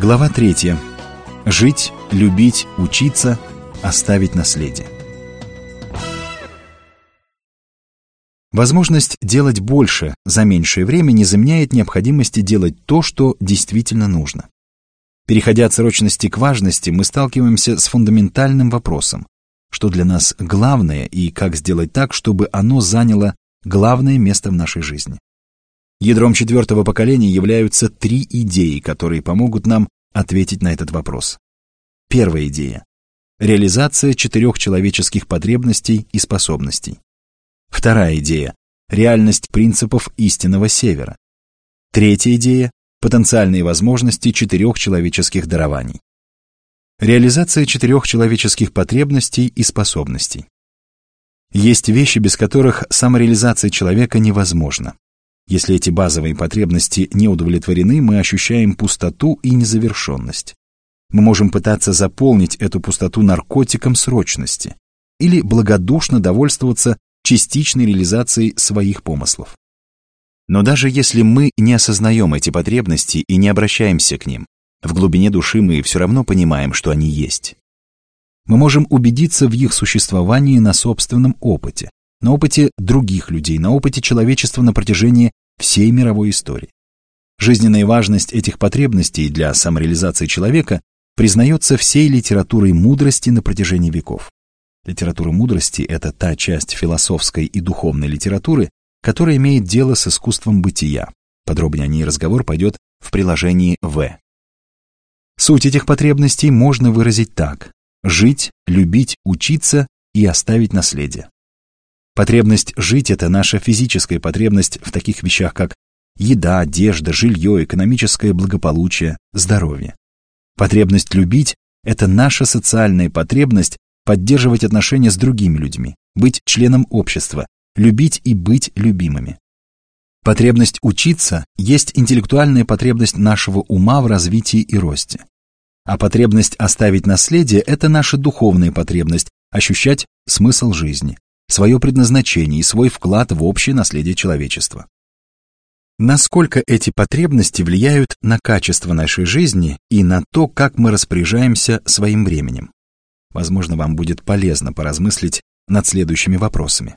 Глава 3. Жить, любить, учиться, оставить наследие. Возможность делать больше за меньшее время не заменяет необходимости делать то, что действительно нужно. Переходя от срочности к важности, мы сталкиваемся с фундаментальным вопросом, что для нас главное и как сделать так, чтобы оно заняло главное место в нашей жизни. Ядром четвертого поколения являются три идеи, которые помогут нам ответить на этот вопрос. Первая идея – реализация четырех человеческих потребностей и способностей. Вторая идея – реальность принципов истинного севера. Третья идея – потенциальные возможности четырех человеческих дарований. Реализация четырех человеческих потребностей и способностей. Есть вещи, без которых самореализация человека невозможна. Если эти базовые потребности не удовлетворены, мы ощущаем пустоту и незавершенность. Мы можем пытаться заполнить эту пустоту наркотиком срочности или благодушно довольствоваться частичной реализацией своих помыслов. Но даже если мы не осознаем эти потребности и не обращаемся к ним, в глубине души мы все равно понимаем, что они есть. Мы можем убедиться в их существовании на собственном опыте, на опыте других людей, на опыте человечества на протяжении всей мировой истории. Жизненная важность этих потребностей для самореализации человека признается всей литературой мудрости на протяжении веков. Литература мудрости – это та часть философской и духовной литературы, которая имеет дело с искусством бытия. Подробнее о ней разговор пойдет в приложении В. Суть этих потребностей можно выразить так – жить, любить, учиться и оставить наследие. Потребность жить – это наша физическая потребность в таких вещах, как еда, одежда, жилье, экономическое благополучие, здоровье. Потребность любить – это наша социальная потребность поддерживать отношения с другими людьми, быть членом общества, любить и быть любимыми. Потребность учиться есть интеллектуальная потребность нашего ума в развитии и росте. А потребность оставить наследие – это наша духовная потребность ощущать смысл жизни, свое предназначение и свой вклад в общее наследие человечества. Насколько эти потребности влияют на качество нашей жизни и на то, как мы распоряжаемся своим временем? Возможно, вам будет полезно поразмыслить над следующими вопросами.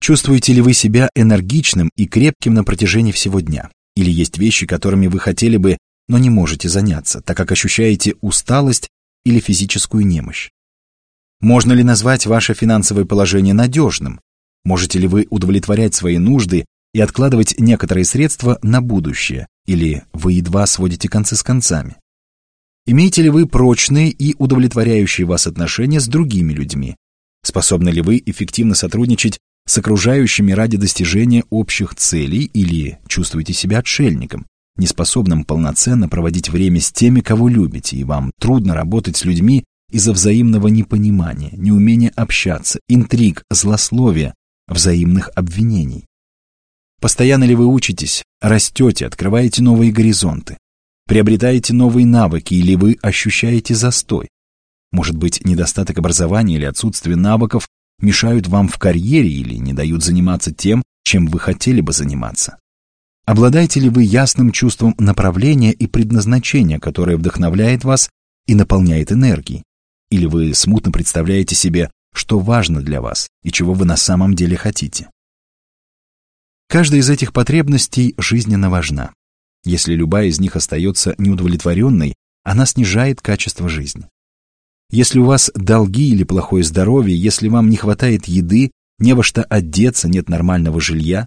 Чувствуете ли вы себя энергичным и крепким на протяжении всего дня? Или есть вещи, которыми вы хотели бы, но не можете заняться, так как ощущаете усталость или физическую немощь? Можно ли назвать ваше финансовое положение надежным? Можете ли вы удовлетворять свои нужды и откладывать некоторые средства на будущее? Или вы едва сводите концы с концами? Имеете ли вы прочные и удовлетворяющие вас отношения с другими людьми? Способны ли вы эффективно сотрудничать с окружающими ради достижения общих целей или чувствуете себя отшельником, неспособным полноценно проводить время с теми, кого любите, и вам трудно работать с людьми, из-за взаимного непонимания, неумения общаться, интриг, злословия, взаимных обвинений. Постоянно ли вы учитесь, растете, открываете новые горизонты, приобретаете новые навыки или вы ощущаете застой? Может быть, недостаток образования или отсутствие навыков мешают вам в карьере или не дают заниматься тем, чем вы хотели бы заниматься? Обладаете ли вы ясным чувством направления и предназначения, которое вдохновляет вас и наполняет энергией? Или вы смутно представляете себе, что важно для вас и чего вы на самом деле хотите. Каждая из этих потребностей жизненно важна. Если любая из них остается неудовлетворенной, она снижает качество жизни. Если у вас долги или плохое здоровье, если вам не хватает еды, не во что одеться, нет нормального жилья,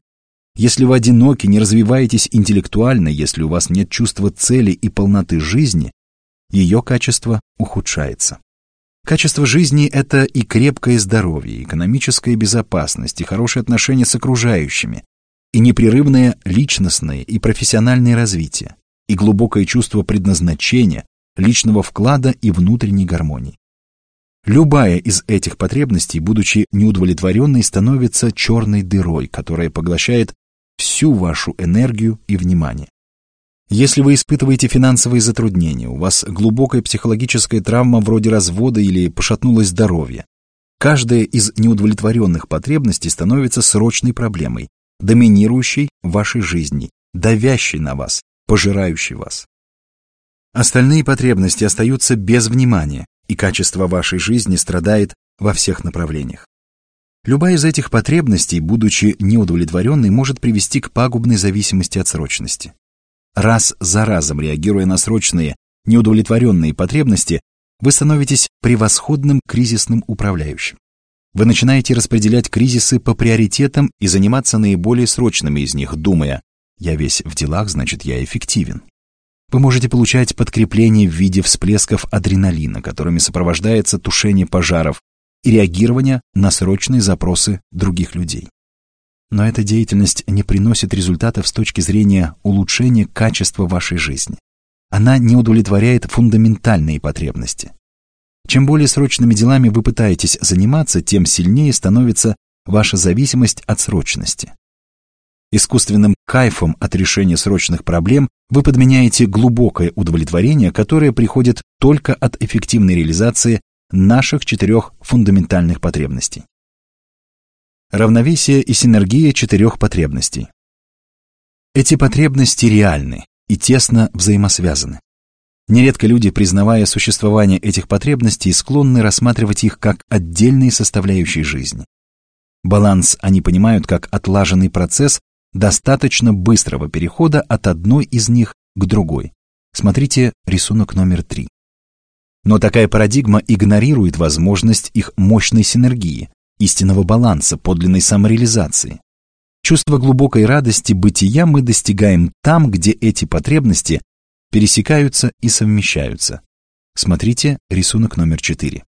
если вы одиноки, не развиваетесь интеллектуально, если у вас нет чувства цели и полноты жизни, ее качество ухудшается. Качество жизни – это и крепкое здоровье, экономическая безопасность, и хорошие отношения с окружающими, и непрерывное личностное и профессиональное развитие, и глубокое чувство предназначения, личного вклада и внутренней гармонии. Любая из этих потребностей, будучи неудовлетворенной, становится черной дырой, которая поглощает всю вашу энергию и внимание. Если вы испытываете финансовые затруднения, у вас глубокая психологическая травма вроде развода или пошатнулось здоровье, каждая из неудовлетворенных потребностей становится срочной проблемой, доминирующей в вашей жизни, давящей на вас, пожирающей вас. Остальные потребности остаются без внимания, и качество вашей жизни страдает во всех направлениях. Любая из этих потребностей, будучи неудовлетворенной, может привести к пагубной зависимости от срочности. Раз за разом реагируя на срочные, неудовлетворенные потребности, вы становитесь превосходным кризисным управляющим. Вы начинаете распределять кризисы по приоритетам и заниматься наиболее срочными из них, думая «я весь в делах, значит, я эффективен». Вы можете получать подкрепление в виде всплесков адреналина, которыми сопровождается тушение пожаров и реагирование на срочные запросы других людей. Но эта деятельность не приносит результатов с точки зрения улучшения качества вашей жизни. Она не удовлетворяет фундаментальные потребности. Чем более срочными делами вы пытаетесь заниматься, тем сильнее становится ваша зависимость от срочности. Искусственным кайфом от решения срочных проблем вы подменяете глубокое удовлетворение, которое приходит только от эффективной реализации наших четырех фундаментальных потребностей. Равновесие и синергия четырех потребностей. Эти потребности реальны и тесно взаимосвязаны. Нередко люди, признавая существование этих потребностей, склонны рассматривать их как отдельные составляющие жизни. Баланс они понимают как отлаженный процесс достаточно быстрого перехода от одной из них к другой. Смотрите рисунок номер три. Но такая парадигма игнорирует возможность их мощной синергии, истинного баланса, подлинной самореализации. Чувство глубокой радости бытия мы достигаем там, где эти потребности пересекаются и совмещаются. Смотрите рисунок номер 4.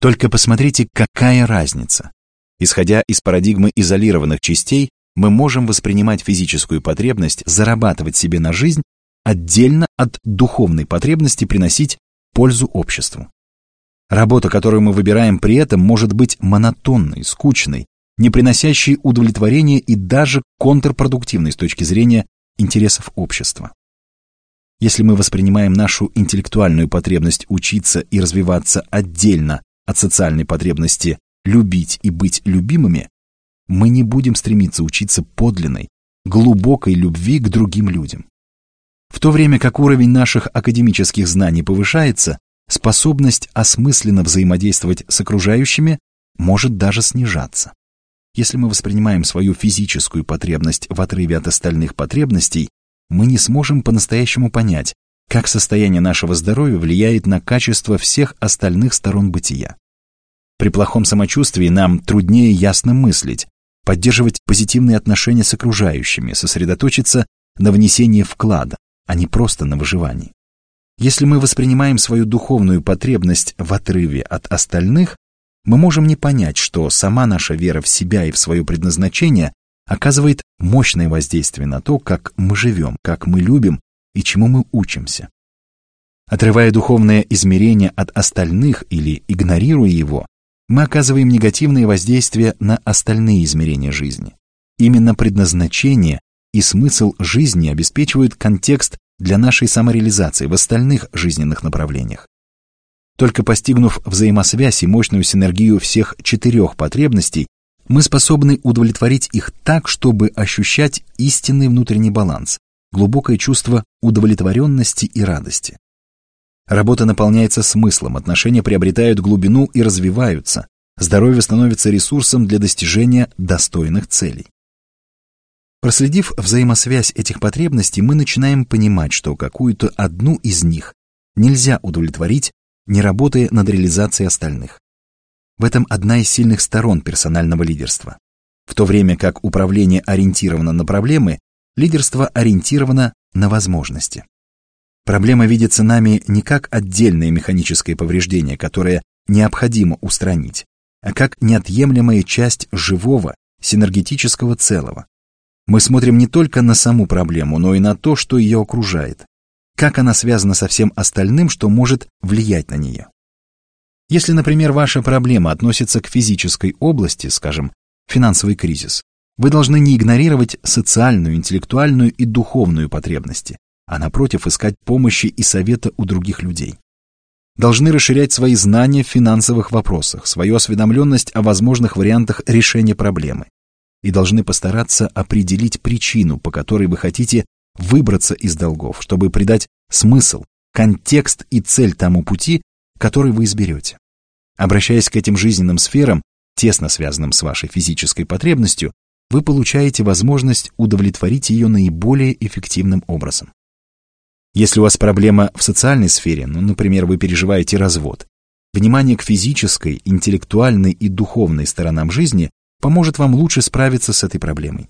Только посмотрите, какая разница. Исходя из парадигмы изолированных частей, мы можем воспринимать физическую потребность зарабатывать себе на жизнь отдельно от духовной потребности приносить пользу обществу. Работа, которую мы выбираем при этом, может быть монотонной, скучной, не приносящей удовлетворения и даже контрпродуктивной с точки зрения интересов общества. Если мы воспринимаем нашу интеллектуальную потребность учиться и развиваться отдельно от социальной потребности любить и быть любимыми, мы не будем стремиться учиться подлинной, глубокой любви к другим людям. В то время как уровень наших академических знаний повышается, способность осмысленно взаимодействовать с окружающими может даже снижаться. Если мы воспринимаем свою физическую потребность в отрыве от остальных потребностей, мы не сможем по-настоящему понять, как состояние нашего здоровья влияет на качество всех остальных сторон бытия. При плохом самочувствии нам труднее ясно мыслить, поддерживать позитивные отношения с окружающими, сосредоточиться на внесении вклада, а не просто на выживании. Если мы воспринимаем свою духовную потребность в отрыве от остальных, мы можем не понять, что сама наша вера в себя и в свое предназначение оказывает мощное воздействие на то, как мы живем, как мы любим и чему мы учимся. Отрывая духовное измерение от остальных или игнорируя его, мы оказываем негативное воздействие на остальные измерения жизни. Именно предназначение и смысл жизни обеспечивают контекст для нашей самореализации в остальных жизненных направлениях. Только постигнув взаимосвязь и мощную синергию всех четырех потребностей, мы способны удовлетворить их так, чтобы ощущать истинный внутренний баланс, глубокое чувство удовлетворенности и радости. Работа наполняется смыслом, отношения приобретают глубину и развиваются, здоровье становится ресурсом для достижения достойных целей. Проследив взаимосвязь этих потребностей, мы начинаем понимать, что какую-то одну из них нельзя удовлетворить, не работая над реализацией остальных. В этом одна из сильных сторон персонального лидерства. В то время как управление ориентировано на проблемы, лидерство ориентировано на возможности. Проблема видится нами не как отдельное механическое повреждение, которое необходимо устранить, а как неотъемлемая часть живого, синергетического целого. Мы смотрим не только на саму проблему, но и на то, что ее окружает, как она связана со всем остальным, что может влиять на нее. Если, например, ваша проблема относится к физической области, скажем, финансовый кризис, вы должны не игнорировать социальную, интеллектуальную и духовную потребности, а напротив искать помощи и совета у других людей. Должны расширять свои знания в финансовых вопросах, свою осведомленность о возможных вариантах решения проблемы и должны постараться определить причину, по которой вы хотите выбраться из долгов, чтобы придать смысл, контекст и цель тому пути, который вы изберете. Обращаясь к этим жизненным сферам, тесно связанным с вашей физической потребностью, вы получаете возможность удовлетворить ее наиболее эффективным образом. Если у вас проблема в социальной сфере, ну, например, вы переживаете развод, внимание к физической, интеллектуальной и духовной сторонам жизни поможет вам лучше справиться с этой проблемой.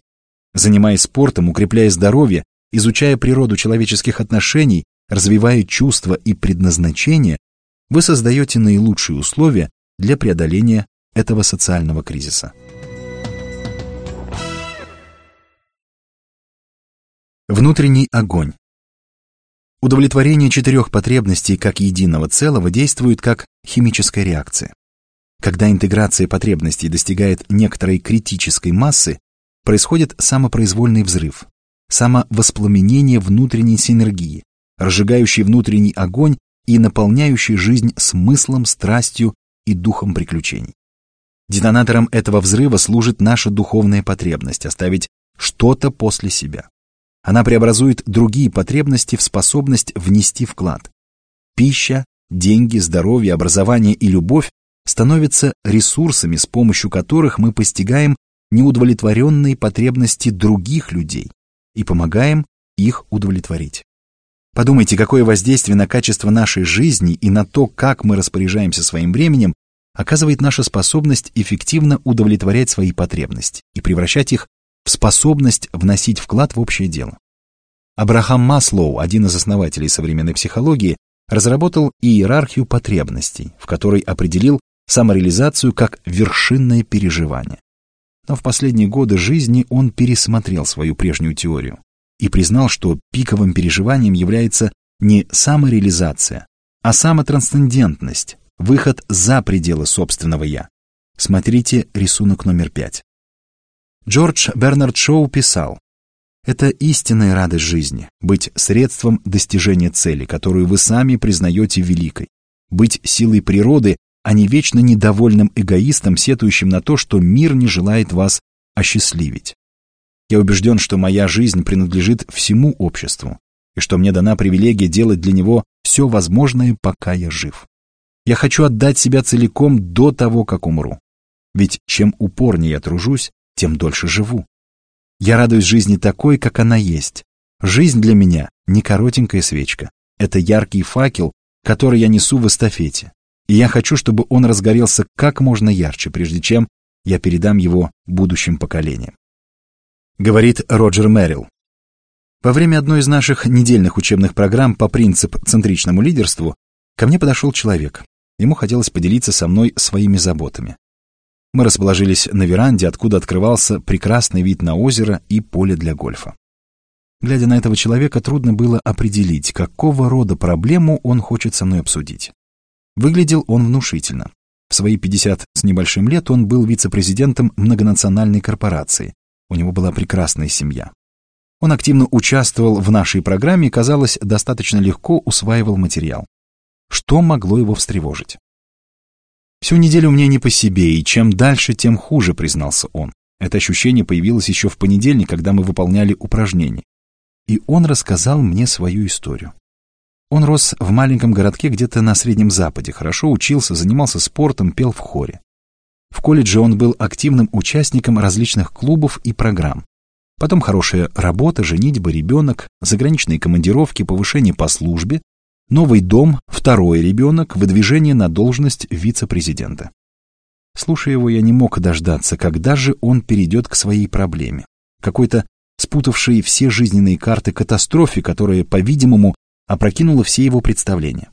Занимаясь спортом, укрепляя здоровье, изучая природу человеческих отношений, развивая чувства и предназначение, вы создаете наилучшие условия для преодоления этого социального кризиса. Внутренний огонь. Удовлетворение четырех потребностей как единого целого действует как химическая реакция. Когда интеграция потребностей достигает некоторой критической массы, происходит самопроизвольный взрыв, самовоспламенение внутренней синергии, разжигающий внутренний огонь и наполняющий жизнь смыслом, страстью и духом приключений. Детонатором этого взрыва служит наша духовная потребность оставить что-то после себя. Она преобразует другие потребности в способность внести вклад. Пища, деньги, здоровье, образование и любовь становятся ресурсами, с помощью которых мы постигаем неудовлетворенные потребности других людей и помогаем их удовлетворить. Подумайте, какое воздействие на качество нашей жизни и на то, как мы распоряжаемся своим временем, оказывает наша способность эффективно удовлетворять свои потребности и превращать их в способность вносить вклад в общее дело. Абрахам Маслоу, один из основателей современной психологии, разработал иерархию потребностей, в которой определил самореализацию как вершинное переживание. Но в последние годы жизни он пересмотрел свою прежнюю теорию и признал, что пиковым переживанием является не самореализация, а самотрансцендентность, выход за пределы собственного «я». Смотрите рисунок номер пять. Джордж Бернард Шоу писал, «Это истинная радость жизни, быть средством достижения цели, которую вы сами признаете великой, быть силой природы, а не вечно недовольным эгоистом, сетующим на то, что мир не желает вас осчастливить. Я убежден, что моя жизнь принадлежит всему обществу, и что мне дана привилегия делать для него все возможное, пока я жив. Я хочу отдать себя целиком до того, как умру. Ведь чем упорнее я тружусь, тем дольше живу. Я радуюсь жизни такой, как она есть. Жизнь для меня не коротенькая свечка. Это яркий факел, который я несу в эстафете. И я хочу, чтобы он разгорелся как можно ярче, прежде чем я передам его будущим поколениям. Говорит Роджер Мэрилл. Во время одной из наших недельных учебных программ по принцип-центричному лидерству ко мне подошел человек. Ему хотелось поделиться со мной своими заботами. Мы расположились на веранде, откуда открывался прекрасный вид на озеро и поле для гольфа. Глядя на этого человека, трудно было определить, какого рода проблему он хочет со мной обсудить. Выглядел он внушительно. В свои 50 с небольшим лет он был вице-президентом многонациональной корпорации. У него была прекрасная семья. Он активно участвовал в нашей программе и, казалось, достаточно легко усваивал материал. Что могло его встревожить? Всю неделю мне не по себе, и чем дальше, тем хуже, признался он. Это ощущение появилось еще в понедельник, когда мы выполняли упражнение. И он рассказал мне свою историю. Он рос в маленьком городке где-то на Среднем Западе, хорошо учился, занимался спортом, пел в хоре. В колледже он был активным участником различных клубов и программ. Потом хорошая работа, женитьба, ребенок, заграничные командировки, повышение по службе, Новый дом, второй ребенок, выдвижение на должность вице-президента. Слушая его, я не мог дождаться, когда же он перейдет к своей проблеме. Какой-то спутавшей все жизненные карты катастрофе, которая, по-видимому, опрокинула все его представления.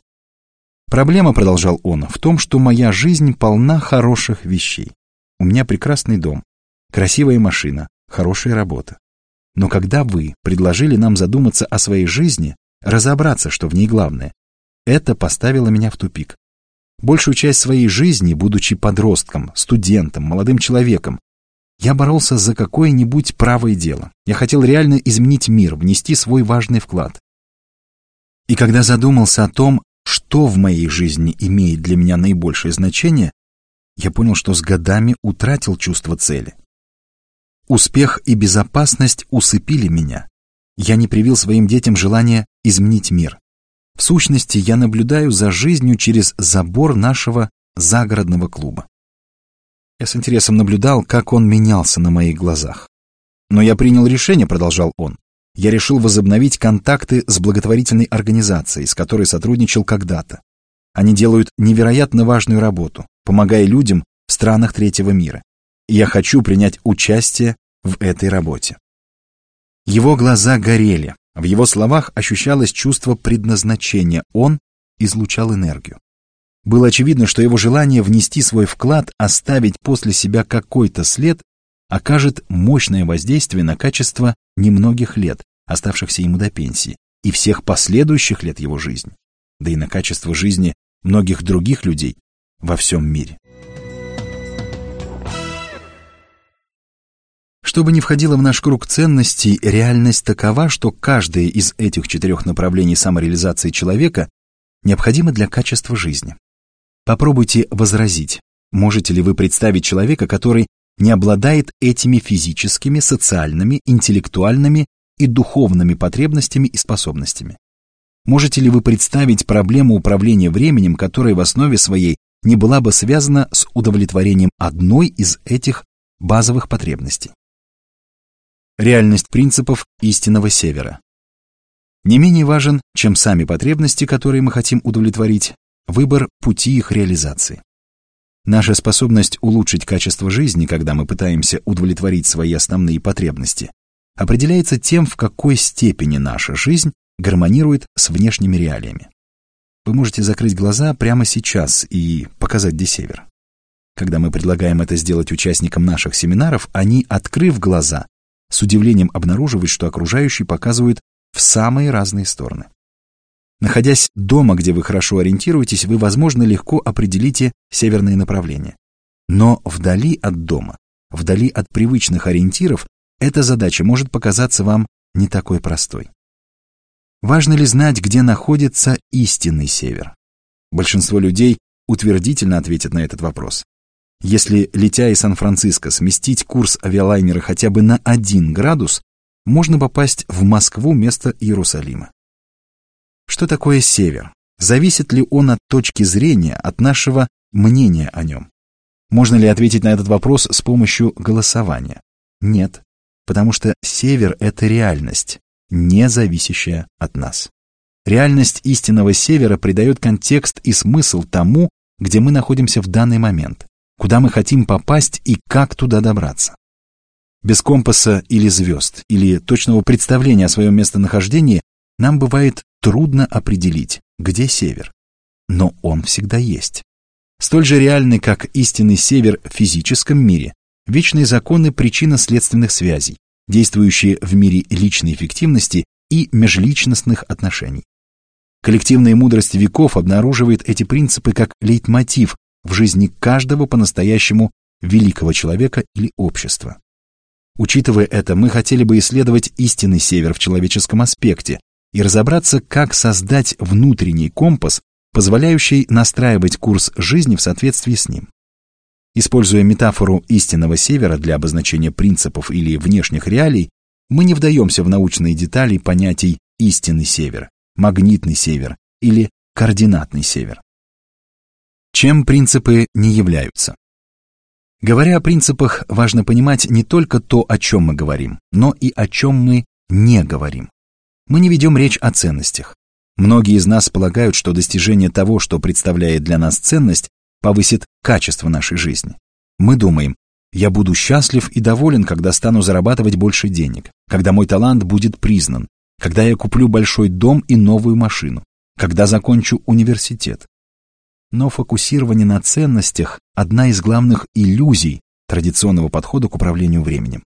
Проблема, продолжал он, в том, что моя жизнь полна хороших вещей. У меня прекрасный дом, красивая машина, хорошая работа. Но когда вы предложили нам задуматься о своей жизни, разобраться, что в ней главное. Это поставило меня в тупик. Большую часть своей жизни, будучи подростком, студентом, молодым человеком, я боролся за какое-нибудь правое дело. Я хотел реально изменить мир, внести свой важный вклад. И когда задумался о том, что в моей жизни имеет для меня наибольшее значение, я понял, что с годами утратил чувство цели. Успех и безопасность усыпили меня, я не привил своим детям желание изменить мир. В сущности, я наблюдаю за жизнью через забор нашего загородного клуба. Я с интересом наблюдал, как он менялся на моих глазах. Но я принял решение, продолжал он. Я решил возобновить контакты с благотворительной организацией, с которой сотрудничал когда-то. Они делают невероятно важную работу, помогая людям в странах третьего мира. И я хочу принять участие в этой работе. Его глаза горели, в его словах ощущалось чувство предназначения, он излучал энергию. Было очевидно, что его желание внести свой вклад, оставить после себя какой-то след, окажет мощное воздействие на качество немногих лет, оставшихся ему до пенсии, и всех последующих лет его жизни, да и на качество жизни многих других людей во всем мире. Что бы ни входило в наш круг ценностей, реальность такова, что каждое из этих четырех направлений самореализации человека необходимо для качества жизни. Попробуйте возразить, можете ли вы представить человека, который не обладает этими физическими, социальными, интеллектуальными и духовными потребностями и способностями? Можете ли вы представить проблему управления временем, которая в основе своей не была бы связана с удовлетворением одной из этих базовых потребностей? реальность принципов истинного севера. Не менее важен, чем сами потребности, которые мы хотим удовлетворить, выбор пути их реализации. Наша способность улучшить качество жизни, когда мы пытаемся удовлетворить свои основные потребности, определяется тем, в какой степени наша жизнь гармонирует с внешними реалиями. Вы можете закрыть глаза прямо сейчас и показать, где север. Когда мы предлагаем это сделать участникам наших семинаров, они, открыв глаза, с удивлением обнаруживать, что окружающие показывают в самые разные стороны. Находясь дома, где вы хорошо ориентируетесь, вы, возможно, легко определите северные направления. Но вдали от дома, вдали от привычных ориентиров, эта задача может показаться вам не такой простой. Важно ли знать, где находится истинный север? Большинство людей утвердительно ответят на этот вопрос. Если, летя из Сан-Франциско, сместить курс авиалайнера хотя бы на 1 градус, можно попасть в Москву вместо Иерусалима. Что такое север? Зависит ли он от точки зрения, от нашего мнения о нем? Можно ли ответить на этот вопрос с помощью голосования? Нет, потому что север — это реальность, не зависящая от нас. Реальность истинного севера придает контекст и смысл тому, где мы находимся в данный момент куда мы хотим попасть и как туда добраться. Без компаса или звезд, или точного представления о своем местонахождении нам бывает трудно определить, где север. Но он всегда есть. Столь же реальный, как истинный север в физическом мире, вечные законы причинно-следственных связей, действующие в мире личной эффективности и межличностных отношений. Коллективная мудрость веков обнаруживает эти принципы как лейтмотив в жизни каждого по-настоящему великого человека или общества. Учитывая это, мы хотели бы исследовать истинный север в человеческом аспекте и разобраться, как создать внутренний компас, позволяющий настраивать курс жизни в соответствии с ним. Используя метафору истинного севера для обозначения принципов или внешних реалий, мы не вдаемся в научные детали понятий истинный север, магнитный север или координатный север. Чем принципы не являются? Говоря о принципах, важно понимать не только то, о чем мы говорим, но и о чем мы не говорим. Мы не ведем речь о ценностях. Многие из нас полагают, что достижение того, что представляет для нас ценность, повысит качество нашей жизни. Мы думаем, я буду счастлив и доволен, когда стану зарабатывать больше денег, когда мой талант будет признан, когда я куплю большой дом и новую машину, когда закончу университет, но фокусирование на ценностях – одна из главных иллюзий традиционного подхода к управлению временем.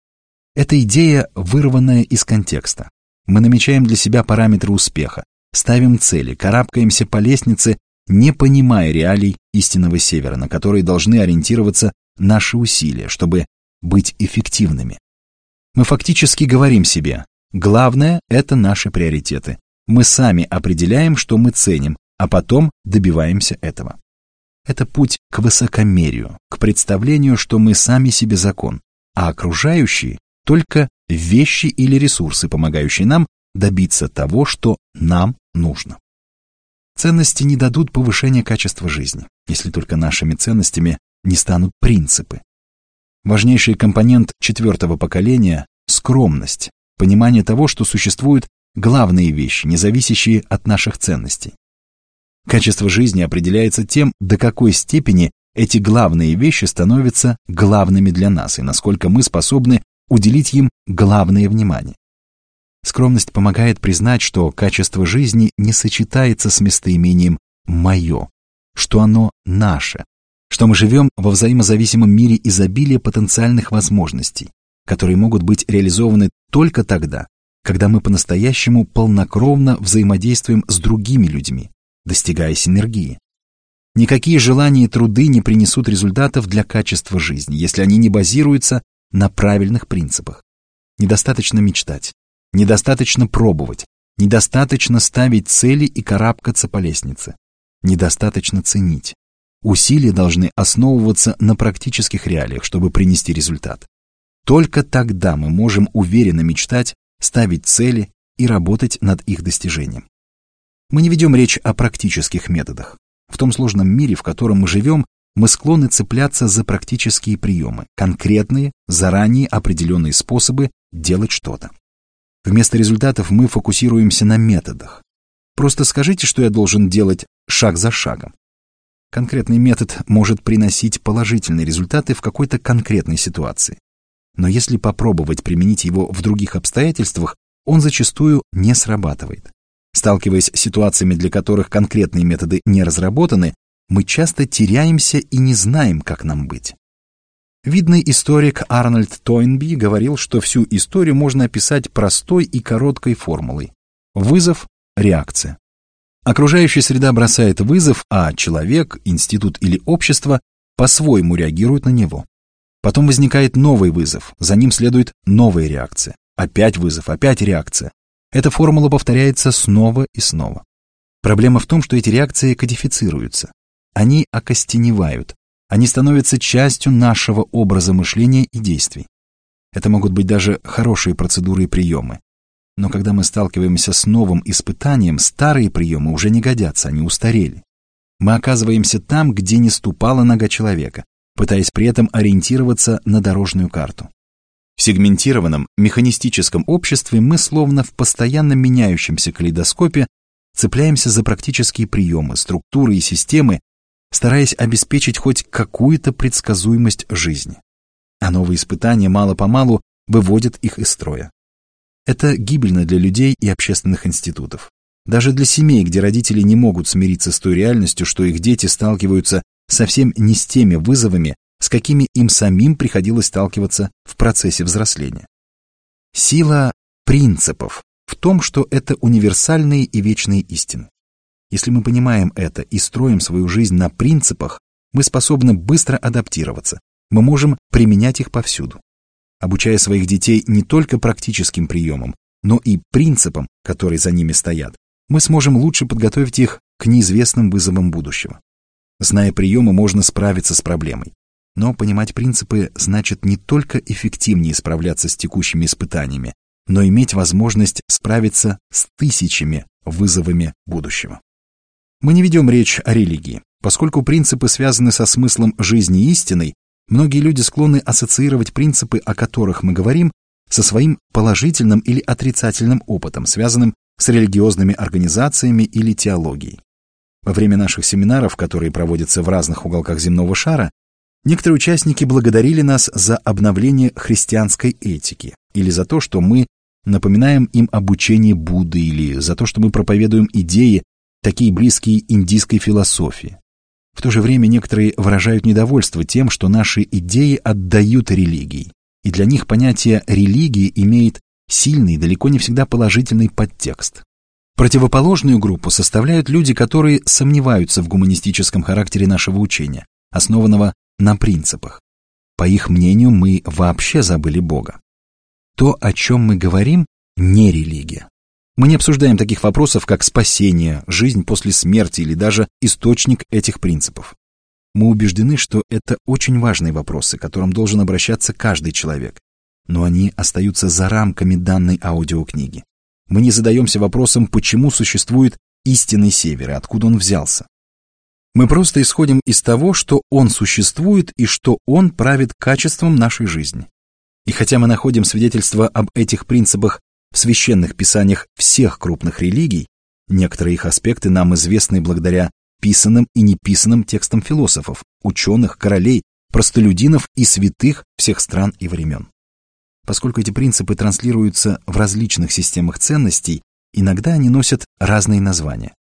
Это идея, вырванная из контекста. Мы намечаем для себя параметры успеха, ставим цели, карабкаемся по лестнице, не понимая реалий истинного севера, на которые должны ориентироваться наши усилия, чтобы быть эффективными. Мы фактически говорим себе, главное – это наши приоритеты. Мы сами определяем, что мы ценим, а потом добиваемся этого. Это путь к высокомерию, к представлению, что мы сами себе закон, а окружающие — только вещи или ресурсы, помогающие нам добиться того, что нам нужно. Ценности не дадут повышения качества жизни, если только нашими ценностями не станут принципы. Важнейший компонент четвертого поколения — скромность, понимание того, что существуют главные вещи, не зависящие от наших ценностей. Качество жизни определяется тем, до какой степени эти главные вещи становятся главными для нас и насколько мы способны уделить им главное внимание. Скромность помогает признать, что качество жизни не сочетается с местоимением «моё», что оно наше, что мы живем во взаимозависимом мире изобилия потенциальных возможностей, которые могут быть реализованы только тогда, когда мы по-настоящему полнокровно взаимодействуем с другими людьми, достигая синергии. Никакие желания и труды не принесут результатов для качества жизни, если они не базируются на правильных принципах. Недостаточно мечтать, недостаточно пробовать, недостаточно ставить цели и карабкаться по лестнице, недостаточно ценить. Усилия должны основываться на практических реалиях, чтобы принести результат. Только тогда мы можем уверенно мечтать, ставить цели и работать над их достижением. Мы не ведем речь о практических методах. В том сложном мире, в котором мы живем, мы склонны цепляться за практические приемы, конкретные, заранее определенные способы делать что-то. Вместо результатов мы фокусируемся на методах. Просто скажите, что я должен делать шаг за шагом. Конкретный метод может приносить положительные результаты в какой-то конкретной ситуации. Но если попробовать применить его в других обстоятельствах, он зачастую не срабатывает. Сталкиваясь с ситуациями, для которых конкретные методы не разработаны, мы часто теряемся и не знаем, как нам быть. Видный историк Арнольд Тойнби говорил, что всю историю можно описать простой и короткой формулой. Вызов – реакция. Окружающая среда бросает вызов, а человек, институт или общество по-своему реагируют на него. Потом возникает новый вызов, за ним следует новая реакция. Опять вызов, опять реакция. Эта формула повторяется снова и снова. Проблема в том, что эти реакции кодифицируются. Они окостеневают. Они становятся частью нашего образа мышления и действий. Это могут быть даже хорошие процедуры и приемы. Но когда мы сталкиваемся с новым испытанием, старые приемы уже не годятся, они устарели. Мы оказываемся там, где не ступала нога человека, пытаясь при этом ориентироваться на дорожную карту. В сегментированном, механистическом обществе мы словно в постоянно меняющемся калейдоскопе цепляемся за практические приемы, структуры и системы, стараясь обеспечить хоть какую-то предсказуемость жизни. А новые испытания мало-помалу выводят их из строя. Это гибельно для людей и общественных институтов. Даже для семей, где родители не могут смириться с той реальностью, что их дети сталкиваются совсем не с теми вызовами, с какими им самим приходилось сталкиваться в процессе взросления. Сила принципов в том, что это универсальные и вечные истины. Если мы понимаем это и строим свою жизнь на принципах, мы способны быстро адаптироваться, мы можем применять их повсюду. Обучая своих детей не только практическим приемам, но и принципам, которые за ними стоят, мы сможем лучше подготовить их к неизвестным вызовам будущего. Зная приемы, можно справиться с проблемой. Но понимать принципы значит не только эффективнее справляться с текущими испытаниями, но иметь возможность справиться с тысячами вызовами будущего. Мы не ведем речь о религии. Поскольку принципы связаны со смыслом жизни истиной, многие люди склонны ассоциировать принципы, о которых мы говорим, со своим положительным или отрицательным опытом, связанным с религиозными организациями или теологией. Во время наших семинаров, которые проводятся в разных уголках земного шара, Некоторые участники благодарили нас за обновление христианской этики, или за то, что мы напоминаем им об учении Будды, или за то, что мы проповедуем идеи, такие близкие индийской философии. В то же время некоторые выражают недовольство тем, что наши идеи отдают религии, и для них понятие религии имеет сильный, далеко не всегда положительный подтекст. Противоположную группу составляют люди, которые сомневаются в гуманистическом характере нашего учения, основанного на принципах. По их мнению, мы вообще забыли Бога. То, о чем мы говорим, не религия. Мы не обсуждаем таких вопросов, как спасение, жизнь после смерти или даже источник этих принципов. Мы убеждены, что это очень важные вопросы, к которым должен обращаться каждый человек. Но они остаются за рамками данной аудиокниги. Мы не задаемся вопросом, почему существует истинный север и откуда он взялся. Мы просто исходим из того, что он существует и что он правит качеством нашей жизни. И хотя мы находим свидетельства об этих принципах в священных писаниях всех крупных религий, некоторые их аспекты нам известны благодаря писанным и неписанным текстам философов, ученых, королей, простолюдинов и святых всех стран и времен. Поскольку эти принципы транслируются в различных системах ценностей, иногда они носят разные названия.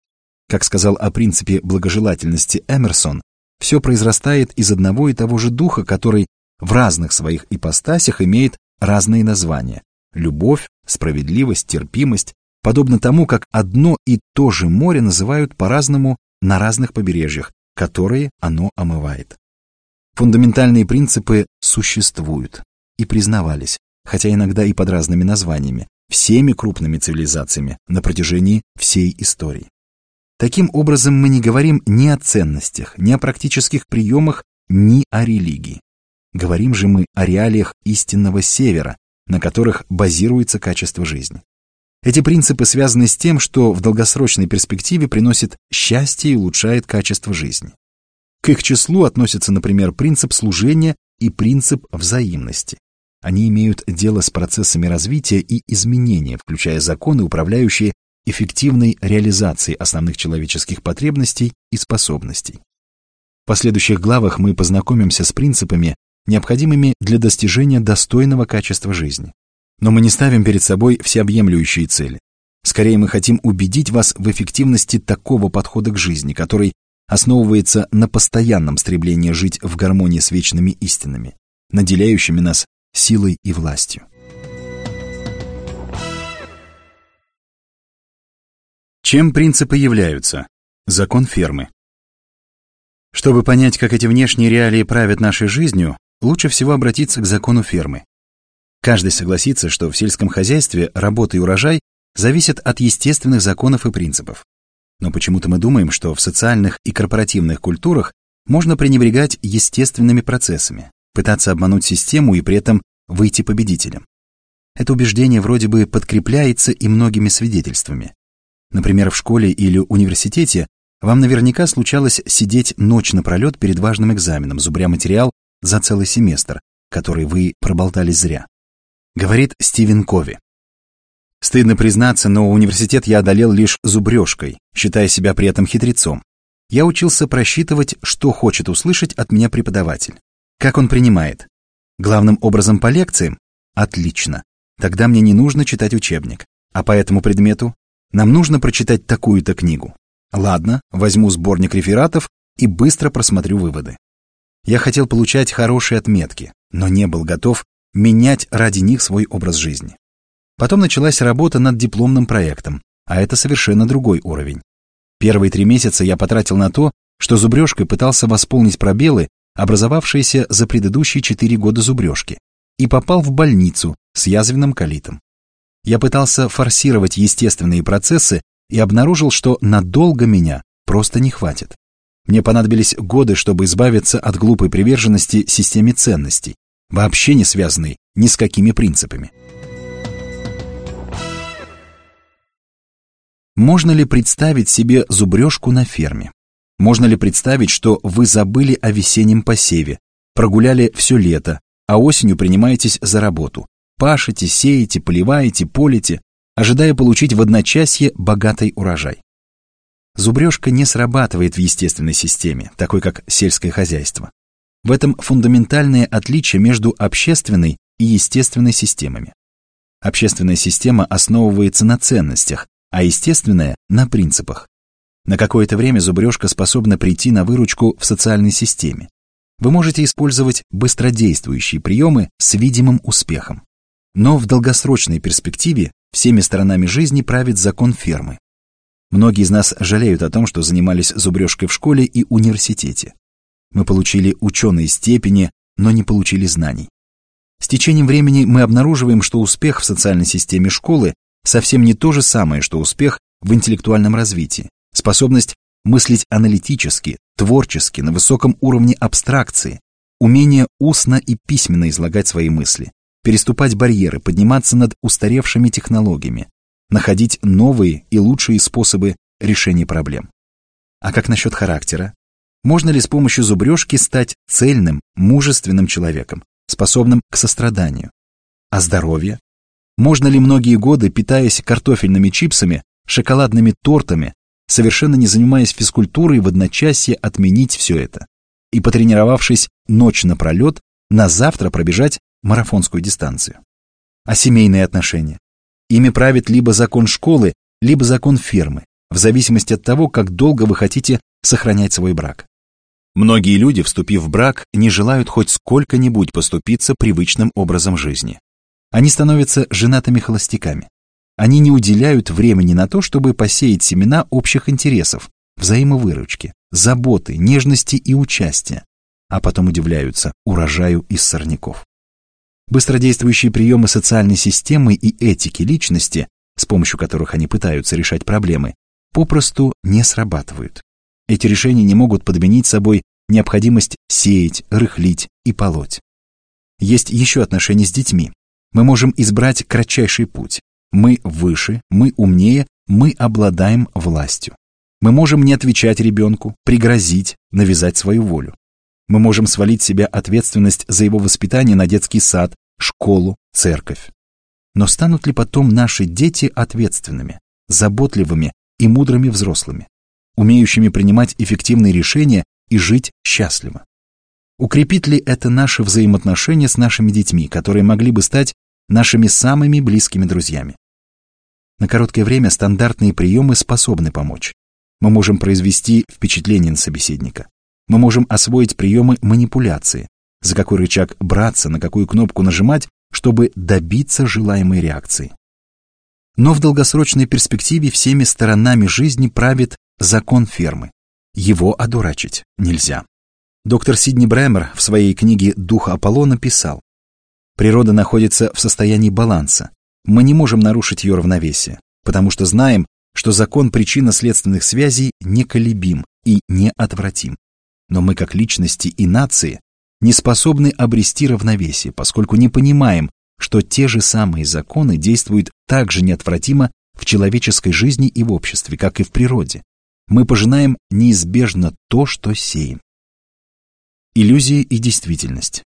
Как сказал о принципе благожелательности Эмерсон, все произрастает из одного и того же духа, который в разных своих ипостасях имеет разные названия. Любовь, справедливость, терпимость, подобно тому, как одно и то же море называют по-разному на разных побережьях, которые оно омывает. Фундаментальные принципы существуют и признавались, хотя иногда и под разными названиями, всеми крупными цивилизациями на протяжении всей истории. Таким образом, мы не говорим ни о ценностях, ни о практических приемах, ни о религии. Говорим же мы о реалиях истинного севера, на которых базируется качество жизни. Эти принципы связаны с тем, что в долгосрочной перспективе приносит счастье и улучшает качество жизни. К их числу относятся, например, принцип служения и принцип взаимности. Они имеют дело с процессами развития и изменения, включая законы, управляющие эффективной реализацией основных человеческих потребностей и способностей. В последующих главах мы познакомимся с принципами, необходимыми для достижения достойного качества жизни. Но мы не ставим перед собой всеобъемлющие цели. Скорее, мы хотим убедить вас в эффективности такого подхода к жизни, который основывается на постоянном стремлении жить в гармонии с вечными истинами, наделяющими нас силой и властью. Чем принципы являются? Закон фермы. Чтобы понять, как эти внешние реалии правят нашей жизнью, лучше всего обратиться к закону фермы. Каждый согласится, что в сельском хозяйстве работа и урожай зависят от естественных законов и принципов. Но почему-то мы думаем, что в социальных и корпоративных культурах можно пренебрегать естественными процессами, пытаться обмануть систему и при этом выйти победителем. Это убеждение вроде бы подкрепляется и многими свидетельствами. Например, в школе или университете вам наверняка случалось сидеть ночь напролет перед важным экзаменом, зубря материал за целый семестр, который вы проболтали зря. Говорит Стивен Кови. Стыдно признаться, но университет я одолел лишь зубрежкой, считая себя при этом хитрецом. Я учился просчитывать, что хочет услышать от меня преподаватель. Как он принимает. Главным образом по лекциям? Отлично. Тогда мне не нужно читать учебник. А по этому предмету? Нам нужно прочитать такую-то книгу. Ладно, возьму сборник рефератов и быстро просмотрю выводы. Я хотел получать хорошие отметки, но не был готов менять ради них свой образ жизни. Потом началась работа над дипломным проектом, а это совершенно другой уровень. Первые три месяца я потратил на то, что зубрежкой пытался восполнить пробелы, образовавшиеся за предыдущие четыре года зубрежки, и попал в больницу с язвенным колитом. Я пытался форсировать естественные процессы и обнаружил, что надолго меня просто не хватит. Мне понадобились годы, чтобы избавиться от глупой приверженности системе ценностей, вообще не связанной ни с какими принципами. Можно ли представить себе зубрежку на ферме? Можно ли представить, что вы забыли о весеннем посеве, прогуляли все лето, а осенью принимаетесь за работу, пашете, сеете, поливаете, полите, ожидая получить в одночасье богатый урожай? Зубрежка не срабатывает в естественной системе, такой как сельское хозяйство. В этом фундаментальное отличие между общественной и естественной системами. Общественная система основывается на ценностях, а естественная – на принципах. На какое-то время зубрежка способна прийти на выручку в социальной системе. Вы можете использовать быстродействующие приемы с видимым успехом. Но в долгосрочной перспективе всеми сторонами жизни правит закон фермы, Многие из нас жалеют о том, что занимались зубрежкой в школе и университете. Мы получили ученые степени, но не получили знаний. С течением времени мы обнаруживаем, что успех в социальной системе школы совсем не то же самое, что успех в интеллектуальном развитии. Способность мыслить аналитически, творчески, на высоком уровне абстракции, умение устно и письменно излагать свои мысли, переступать барьеры, подниматься над устаревшими технологиями, находить новые и лучшие способы решения проблем. А как насчет характера? Можно ли с помощью зубрежки стать цельным, мужественным человеком, способным к состраданию? А здоровье? Можно ли многие годы, питаясь картофельными чипсами, шоколадными тортами, совершенно не занимаясь физкультурой, в одночасье отменить все это? И, потренировавшись ночь напролет, на завтра пробежать марафонскую дистанцию? А семейные отношения? Ими правит либо закон школы, либо закон фермы, в зависимости от того, как долго вы хотите сохранять свой брак. Многие люди, вступив в брак, не желают хоть сколько-нибудь поступиться привычным образом жизни. Они становятся женатыми холостяками. Они не уделяют времени на то, чтобы посеять семена общих интересов, взаимовыручки, заботы, нежности и участия, а потом удивляются урожаю из сорняков. Быстродействующие приемы социальной системы и этики личности, с помощью которых они пытаются решать проблемы, попросту не срабатывают. Эти решения не могут подменить собой необходимость сеять, рыхлить и полоть. Есть еще отношения с детьми. Мы можем избрать кратчайший путь. Мы выше, мы умнее, мы обладаем властью. Мы можем не отвечать ребенку, пригрозить, навязать свою волю. Мы можем свалить себя ответственность за его воспитание на детский сад, школу, церковь. Но станут ли потом наши дети ответственными, заботливыми и мудрыми взрослыми, умеющими принимать эффективные решения и жить счастливо? Укрепит ли это наши взаимоотношения с нашими детьми, которые могли бы стать нашими самыми близкими друзьями? На короткое время стандартные приемы способны помочь. Мы можем произвести впечатление на собеседника. Мы можем освоить приемы манипуляции, за какой рычаг браться, на какую кнопку нажимать, чтобы добиться желаемой реакции. Но в долгосрочной перспективе всеми сторонами жизни правит закон фермы. Его одурачить нельзя. Доктор Сидни Брэмер в своей книге «Дух Аполлона» писал, «Природа находится в состоянии баланса. Мы не можем нарушить ее равновесие, потому что знаем, что закон причинно-следственных связей неколебим и неотвратим. Но мы, как личности и нации, не способны обрести равновесие, поскольку не понимаем, что те же самые законы действуют так же неотвратимо в человеческой жизни и в обществе, как и в природе. Мы пожинаем неизбежно то, что сеем. Иллюзии и действительность.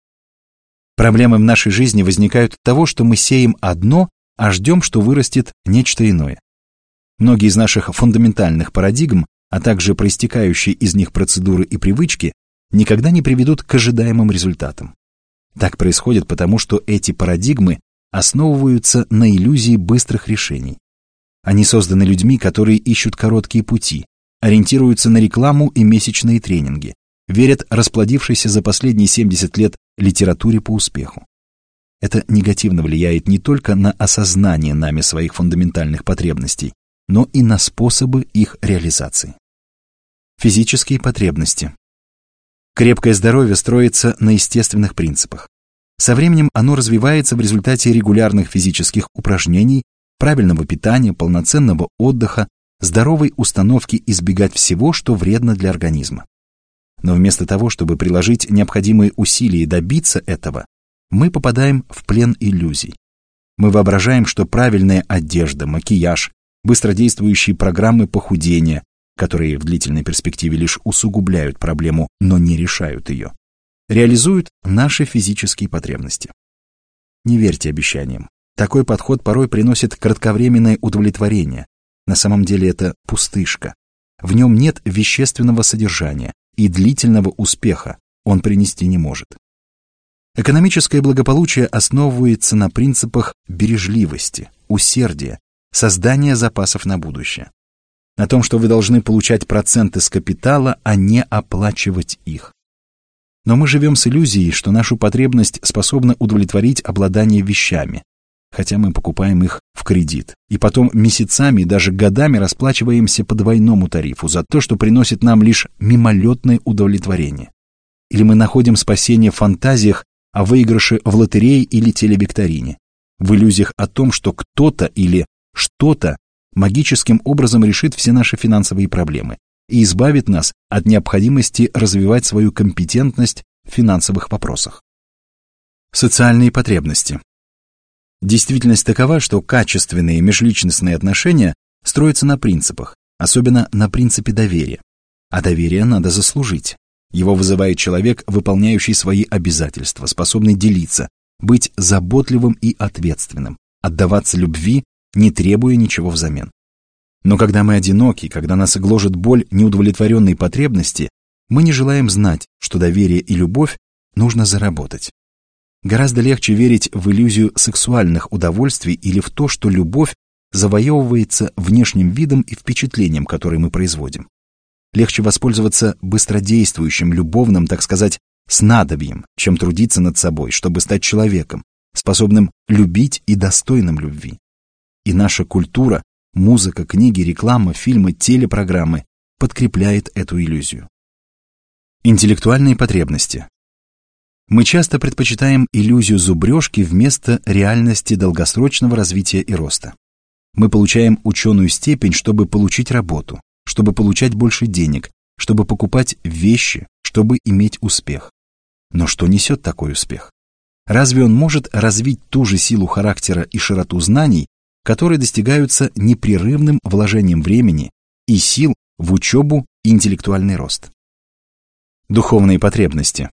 Проблемы в нашей жизни возникают от того, что мы сеем одно, а ждем, что вырастет нечто иное. Многие из наших фундаментальных парадигм, а также проистекающие из них процедуры и привычки, никогда не приведут к ожидаемым результатам. Так происходит потому, что эти парадигмы основываются на иллюзии быстрых решений. Они созданы людьми, которые ищут короткие пути, ориентируются на рекламу и месячные тренинги, верят расплодившейся за последние 70 лет литературе по успеху. Это негативно влияет не только на осознание нами своих фундаментальных потребностей, но и на способы их реализации. Физические потребности. Крепкое здоровье строится на естественных принципах. Со временем оно развивается в результате регулярных физических упражнений, правильного питания, полноценного отдыха, здоровой установки избегать всего, что вредно для организма. Но вместо того, чтобы приложить необходимые усилия и добиться этого, мы попадаем в плен иллюзий. Мы воображаем, что правильная одежда, макияж, быстродействующие программы похудения, которые в длительной перспективе лишь усугубляют проблему, но не решают ее, реализуют наши физические потребности. Не верьте обещаниям. Такой подход порой приносит кратковременное удовлетворение. На самом деле это пустышка. В нем нет вещественного содержания, и длительного успеха он принести не может. Экономическое благополучие основывается на принципах бережливости, усердия, создания запасов на будущее на том, что вы должны получать проценты с капитала, а не оплачивать их. Но мы живем с иллюзией, что нашу потребность способна удовлетворить обладание вещами, хотя мы покупаем их в кредит, и потом месяцами, даже годами расплачиваемся по двойному тарифу за то, что приносит нам лишь мимолетное удовлетворение. Или мы находим спасение в фантазиях о выигрыше в лотерее или телевикторине, в иллюзиях о том, что кто-то или что-то магическим образом решит все наши финансовые проблемы и избавит нас от необходимости развивать свою компетентность в финансовых вопросах. Социальные потребности. Действительность такова, что качественные межличностные отношения строятся на принципах, особенно на принципе доверия. А доверие надо заслужить. Его вызывает человек, выполняющий свои обязательства, способный делиться, быть заботливым и ответственным, отдаваться любви, не требуя ничего взамен. Но когда мы одиноки, когда нас гложет боль неудовлетворенной потребности, мы не желаем знать, что доверие и любовь нужно заработать. Гораздо легче верить в иллюзию сексуальных удовольствий или в то, что любовь завоевывается внешним видом и впечатлением, которое мы производим. Легче воспользоваться быстродействующим, любовным, так сказать, снадобьем, чем трудиться над собой, чтобы стать человеком, способным любить и достойным любви. И наша культура, музыка, книги, реклама, фильмы, телепрограммы подкрепляет эту иллюзию. Интеллектуальные потребности. Мы часто предпочитаем иллюзию зубрежки вместо реальности долгосрочного развития и роста. Мы получаем ученую степень, чтобы получить работу, чтобы получать больше денег, чтобы покупать вещи, чтобы иметь успех. Но что несет такой успех? Разве он может развить ту же силу характера и широту знаний, которые достигаются непрерывным вложением времени и сил в учебу и интеллектуальный рост? Духовные потребности.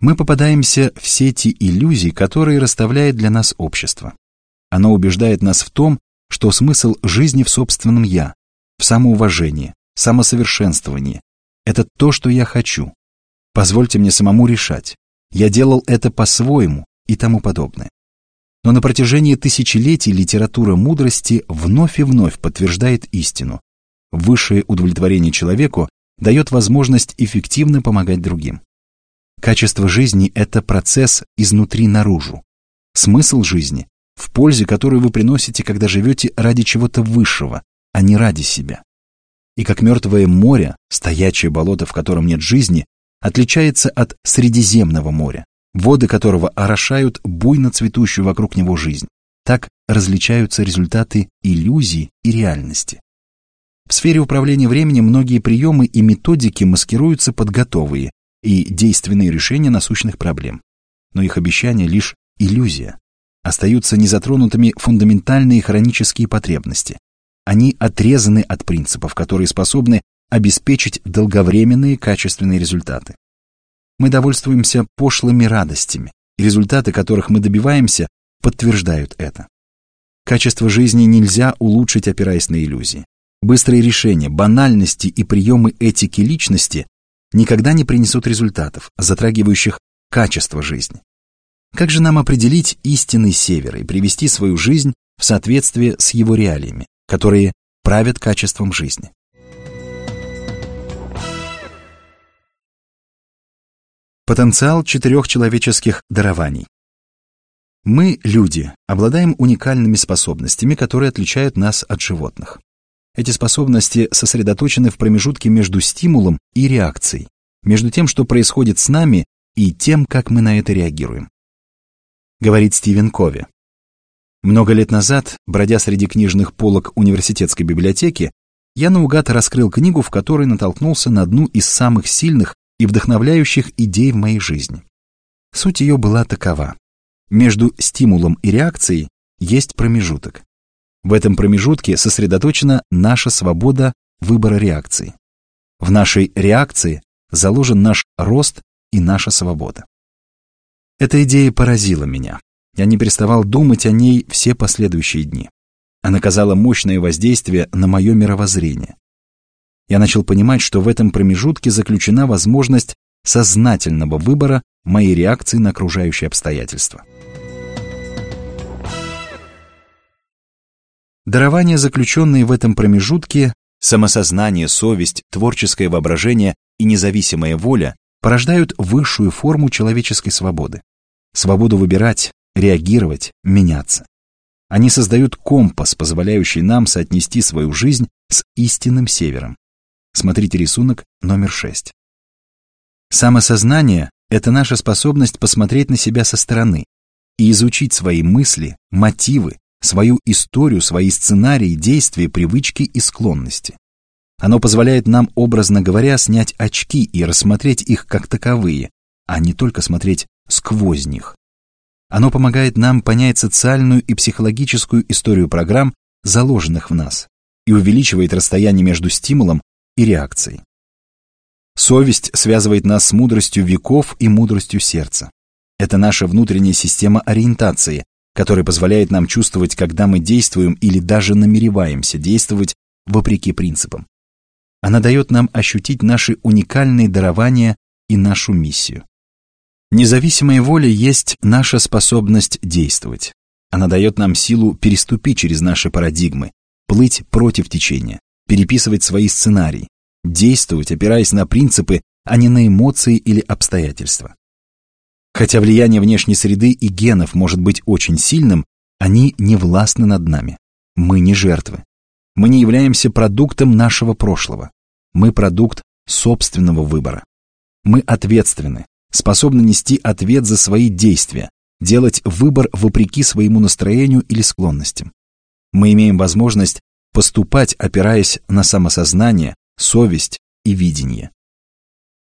Мы попадаемся в сети иллюзий, которые расставляет для нас общество. Оно убеждает нас в том, что смысл жизни в собственном «я», в самоуважении, самосовершенствовании – это то, что я хочу. Позвольте мне самому решать. Я делал это по-своему и тому подобное. Но на протяжении тысячелетий литература мудрости вновь и вновь подтверждает истину. Высшее удовлетворение человеку дает возможность эффективно помогать другим. Качество жизни – это процесс изнутри наружу. Смысл жизни в пользе, которую вы приносите, когда живете ради чего-то высшего, а не ради себя. И как мертвое море, стоячее болото, в котором нет жизни, отличается от Средиземного моря, воды которого орошают буйно цветущую вокруг него жизнь. Так различаются результаты иллюзии и реальности. В сфере управления временем многие приемы и методики маскируются под готовые и действенные решения насущных проблем. Но их обещание лишь иллюзия остаются незатронутыми фундаментальные хронические потребности. Они отрезаны от принципов, которые способны обеспечить долговременные качественные результаты. Мы довольствуемся пошлыми радостями, и результаты, которых мы добиваемся, подтверждают это. Качество жизни нельзя улучшить, опираясь на иллюзии. Быстрые решения, банальности и приемы этики личности никогда не принесут результатов, затрагивающих качество жизни. Как же нам определить истинный север и привести свою жизнь в соответствие с его реалиями, которые правят качеством жизни? Потенциал четырех человеческих дарований. Мы, люди, обладаем уникальными способностями, которые отличают нас от животных. Эти способности сосредоточены в промежутке между стимулом и реакцией, между тем, что происходит с нами, и тем, как мы на это реагируем говорит Стивен Кови. Много лет назад, бродя среди книжных полок университетской библиотеки, я наугад раскрыл книгу, в которой натолкнулся на одну из самых сильных и вдохновляющих идей в моей жизни. Суть ее была такова. Между стимулом и реакцией есть промежуток. В этом промежутке сосредоточена наша свобода выбора реакции. В нашей реакции заложен наш рост и наша свобода. Эта идея поразила меня. Я не переставал думать о ней все последующие дни. Она оказала мощное воздействие на мое мировоззрение. Я начал понимать, что в этом промежутке заключена возможность сознательного выбора моей реакции на окружающие обстоятельства. Дарования, заключенные в этом промежутке, самосознание, совесть, творческое воображение и независимая воля порождают высшую форму человеческой свободы свободу выбирать, реагировать, меняться. Они создают компас, позволяющий нам соотнести свою жизнь с истинным севером. Смотрите рисунок номер 6. Самосознание — это наша способность посмотреть на себя со стороны и изучить свои мысли, мотивы, свою историю, свои сценарии, действия, привычки и склонности. Оно позволяет нам, образно говоря, снять очки и рассмотреть их как таковые, а не только смотреть сквозь них. Оно помогает нам понять социальную и психологическую историю программ, заложенных в нас, и увеличивает расстояние между стимулом и реакцией. Совесть связывает нас с мудростью веков и мудростью сердца. Это наша внутренняя система ориентации, которая позволяет нам чувствовать, когда мы действуем или даже намереваемся действовать вопреки принципам. Она дает нам ощутить наши уникальные дарования и нашу миссию. Независимая воля есть наша способность действовать. Она дает нам силу переступить через наши парадигмы, плыть против течения, переписывать свои сценарии, действовать, опираясь на принципы, а не на эмоции или обстоятельства. Хотя влияние внешней среды и генов может быть очень сильным, они не властны над нами. Мы не жертвы. Мы не являемся продуктом нашего прошлого. Мы продукт собственного выбора. Мы ответственны, способны нести ответ за свои действия, делать выбор вопреки своему настроению или склонностям. Мы имеем возможность поступать, опираясь на самосознание, совесть и видение.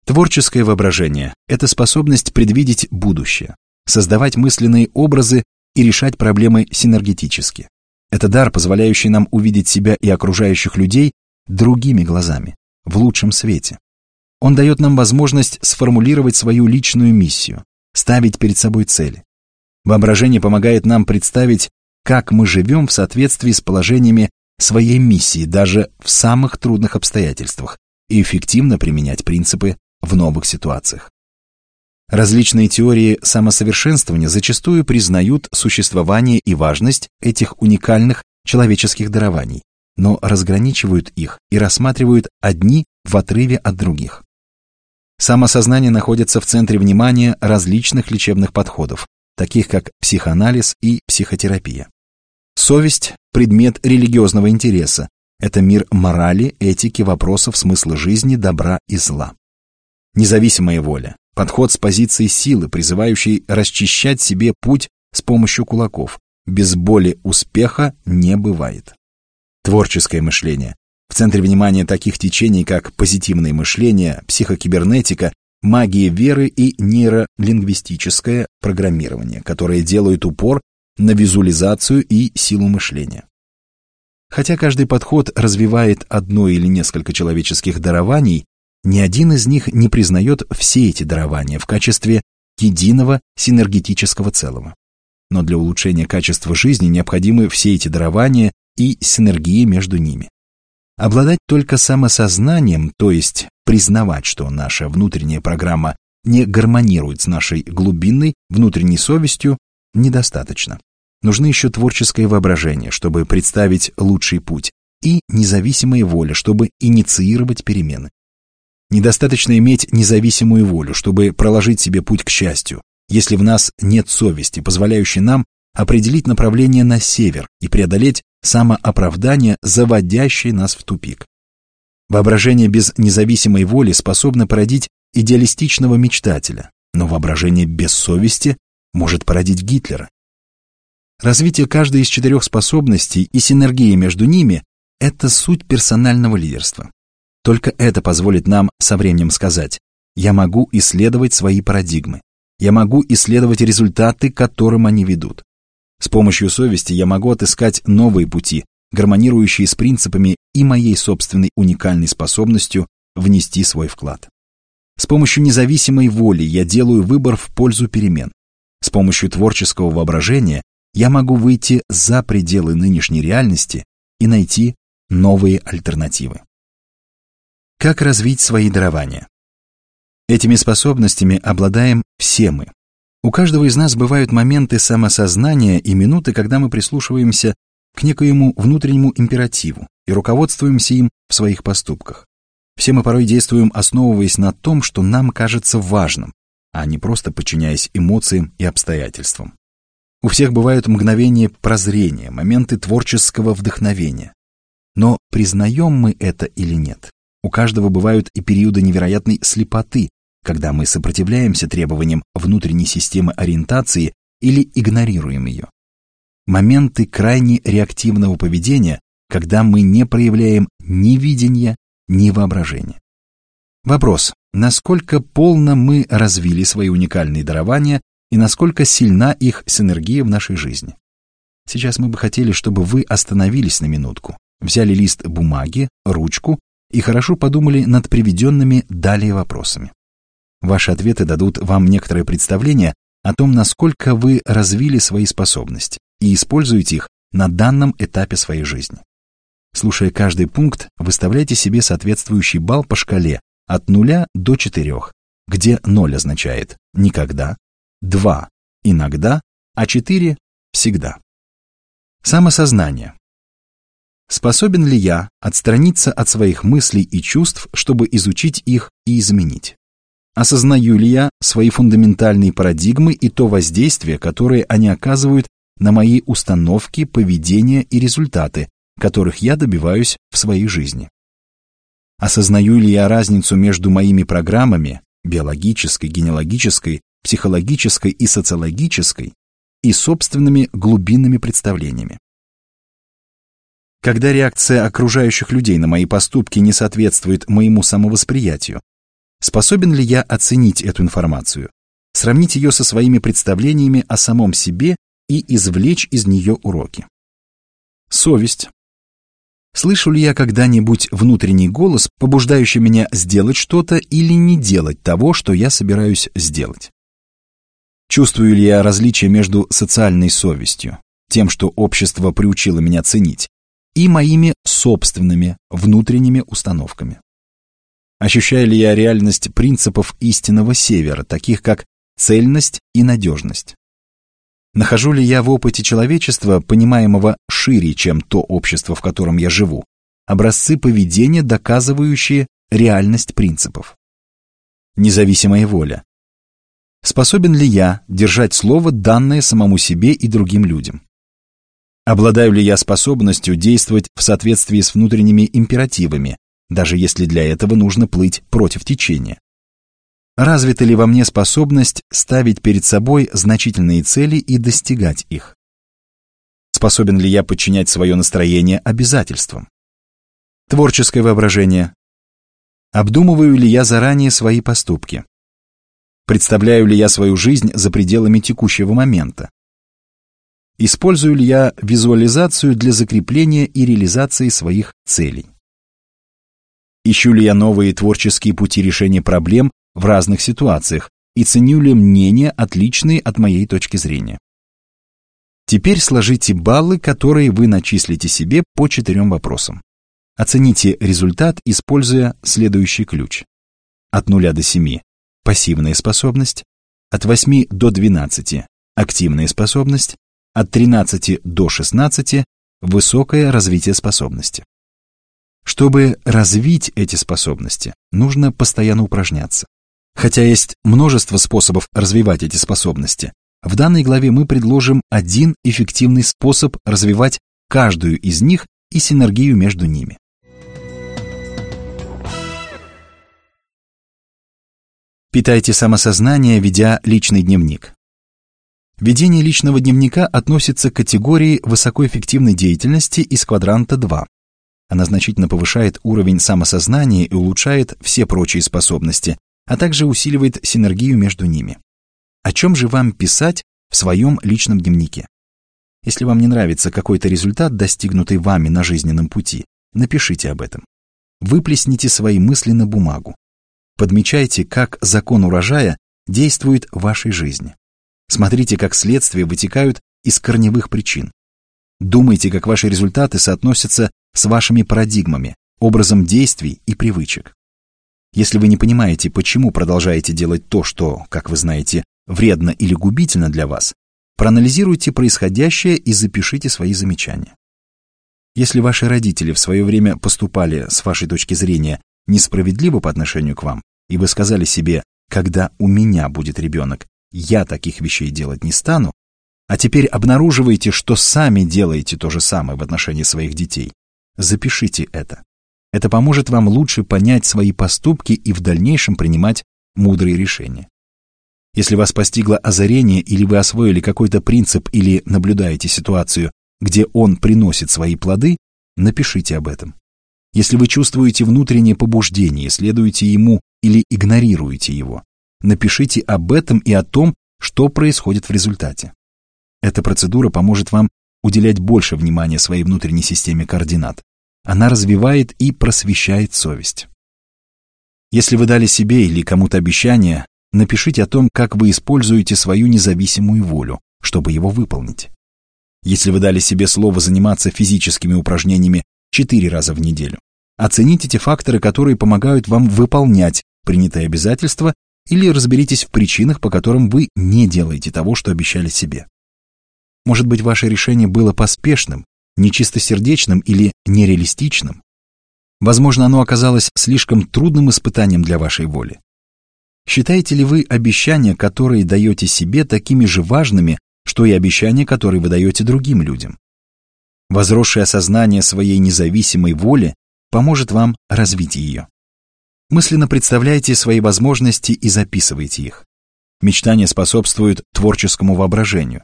Творческое воображение – это способность предвидеть будущее, создавать мысленные образы и решать проблемы синергетически. Это дар, позволяющий нам увидеть себя и окружающих людей другими глазами, в лучшем свете. Он дает нам возможность сформулировать свою личную миссию, ставить перед собой цели. Воображение помогает нам представить, как мы живем в соответствии с положениями своей миссии даже в самых трудных обстоятельствах и эффективно применять принципы в новых ситуациях. Различные теории самосовершенствования зачастую признают существование и важность этих уникальных человеческих дарований, но разграничивают их и рассматривают одни в отрыве от других. Самосознание находится в центре внимания различных лечебных подходов, таких как психоанализ и психотерапия. Совесть – предмет религиозного интереса. Это мир морали, этики, вопросов смысла жизни, добра и зла. Независимая воля – подход с позиции силы, призывающий расчищать себе путь с помощью кулаков. Без боли успеха не бывает. Творческое мышление. В центре внимания таких течений, как позитивное мышление, психокибернетика, магия веры и нейролингвистическое программирование, которые делают упор на визуализацию и силу мышления. Хотя каждый подход развивает одно или несколько человеческих дарований, ни один из них не признает все эти дарования в качестве единого синергетического целого. Но для улучшения качества жизни необходимы все эти дарования и синергии между ними. Обладать только самосознанием, то есть признавать, что наша внутренняя программа не гармонирует с нашей глубинной внутренней совестью, недостаточно. Нужны еще творческое воображение, чтобы представить лучший путь, и независимая воля, чтобы инициировать перемены. Недостаточно иметь независимую волю, чтобы проложить себе путь к счастью, если в нас нет совести, позволяющей нам определить направление на север и преодолеть самооправдание, заводящее нас в тупик. Воображение без независимой воли способно породить идеалистичного мечтателя, но воображение без совести может породить Гитлера. Развитие каждой из четырех способностей и синергия между ними – это суть персонального лидерства. Только это позволит нам со временем сказать «я могу исследовать свои парадигмы, я могу исследовать результаты, к которым они ведут. С помощью совести я могу отыскать новые пути, гармонирующие с принципами и моей собственной уникальной способностью внести свой вклад. С помощью независимой воли я делаю выбор в пользу перемен. С помощью творческого воображения я могу выйти за пределы нынешней реальности и найти новые альтернативы. Как развить свои дарования? Этими способностями обладаем все мы. У каждого из нас бывают моменты самосознания и минуты, когда мы прислушиваемся к некоему внутреннему императиву и руководствуемся им в своих поступках. Все мы порой действуем, основываясь на том, что нам кажется важным, а не просто подчиняясь эмоциям и обстоятельствам. У всех бывают мгновения прозрения, моменты творческого вдохновения. Но признаем мы это или нет? У каждого бывают и периоды невероятной слепоты, когда мы сопротивляемся требованиям внутренней системы ориентации или игнорируем ее. Моменты крайне реактивного поведения, когда мы не проявляем ни видения, ни воображения. Вопрос, насколько полно мы развили свои уникальные дарования и насколько сильна их синергия в нашей жизни. Сейчас мы бы хотели, чтобы вы остановились на минутку взяли лист бумаги, ручку и хорошо подумали над приведенными далее вопросами. Ваши ответы дадут вам некоторое представление о том, насколько вы развили свои способности и используете их на данном этапе своей жизни. Слушая каждый пункт, выставляйте себе соответствующий балл по шкале от 0 до 4, где 0 означает «никогда», 2 – «иногда», а 4 – «всегда». Самосознание. Способен ли я отстраниться от своих мыслей и чувств, чтобы изучить их и изменить? Осознаю ли я свои фундаментальные парадигмы и то воздействие, которое они оказывают на мои установки, поведение и результаты, которых я добиваюсь в своей жизни? Осознаю ли я разницу между моими программами, биологической, генеалогической, психологической и социологической, и собственными глубинными представлениями? Когда реакция окружающих людей на мои поступки не соответствует моему самовосприятию, способен ли я оценить эту информацию, сравнить ее со своими представлениями о самом себе и извлечь из нее уроки? Совесть. Слышу ли я когда-нибудь внутренний голос, побуждающий меня сделать что-то или не делать того, что я собираюсь сделать? Чувствую ли я различие между социальной совестью, тем, что общество приучило меня ценить, и моими собственными внутренними установками. Ощущаю ли я реальность принципов истинного севера, таких как цельность и надежность? Нахожу ли я в опыте человечества, понимаемого шире, чем то общество, в котором я живу, образцы поведения, доказывающие реальность принципов? Независимая воля. Способен ли я держать слово, данное самому себе и другим людям? Обладаю ли я способностью действовать в соответствии с внутренними императивами, даже если для этого нужно плыть против течения? Развита ли во мне способность ставить перед собой значительные цели и достигать их? Способен ли я подчинять свое настроение обязательствам? Творческое воображение. Обдумываю ли я заранее свои поступки? Представляю ли я свою жизнь за пределами текущего момента? Использую ли я визуализацию для закрепления и реализации своих целей? Ищу ли я новые творческие пути решения проблем в разных ситуациях и ценю ли мнения, отличные от моей точки зрения? Теперь сложите баллы, которые вы начислите себе по четырем вопросам. Оцените результат, используя следующий ключ. От 0 до 7 – пассивная способность, от 8 до 12 – активная способность, от 13 до 16 высокое развитие способности. Чтобы развить эти способности, нужно постоянно упражняться. Хотя есть множество способов развивать эти способности, в данной главе мы предложим один эффективный способ развивать каждую из них и синергию между ними. Питайте самосознание, ведя личный дневник. Ведение личного дневника относится к категории высокоэффективной деятельности из квадранта 2. Она значительно повышает уровень самосознания и улучшает все прочие способности, а также усиливает синергию между ними. О чем же вам писать в своем личном дневнике? Если вам не нравится какой-то результат, достигнутый вами на жизненном пути, напишите об этом. Выплесните свои мысли на бумагу. Подмечайте, как закон урожая действует в вашей жизни. Смотрите, как следствия вытекают из корневых причин. Думайте, как ваши результаты соотносятся с вашими парадигмами, образом действий и привычек. Если вы не понимаете, почему продолжаете делать то, что, как вы знаете, вредно или губительно для вас, проанализируйте происходящее и запишите свои замечания. Если ваши родители в свое время поступали, с вашей точки зрения, несправедливо по отношению к вам, и вы сказали себе, когда у меня будет ребенок, я таких вещей делать не стану, а теперь обнаруживаете, что сами делаете то же самое в отношении своих детей. Запишите это. Это поможет вам лучше понять свои поступки и в дальнейшем принимать мудрые решения. Если вас постигло озарение или вы освоили какой-то принцип или наблюдаете ситуацию, где он приносит свои плоды, напишите об этом. Если вы чувствуете внутреннее побуждение, следуете ему или игнорируете его, напишите об этом и о том, что происходит в результате. Эта процедура поможет вам уделять больше внимания своей внутренней системе координат, она развивает и просвещает совесть. Если вы дали себе или кому-то обещание, напишите о том, как вы используете свою независимую волю, чтобы его выполнить. Если вы дали себе слово заниматься физическими упражнениями 4 раза в неделю, оцените те факторы, которые помогают вам выполнять принятые обязательства или разберитесь в причинах, по которым вы не делаете того, что обещали себе. Может быть, ваше решение было поспешным, нечистосердечным или нереалистичным. Возможно, оно оказалось слишком трудным испытанием для вашей воли. Считаете ли вы обещания, которые даете себе, такими же важными, что и обещания, которые вы даете другим людям? Возросшее осознание своей независимой воли поможет вам развить ее. Мысленно представляйте свои возможности и записывайте их. Мечтание способствует творческому воображению.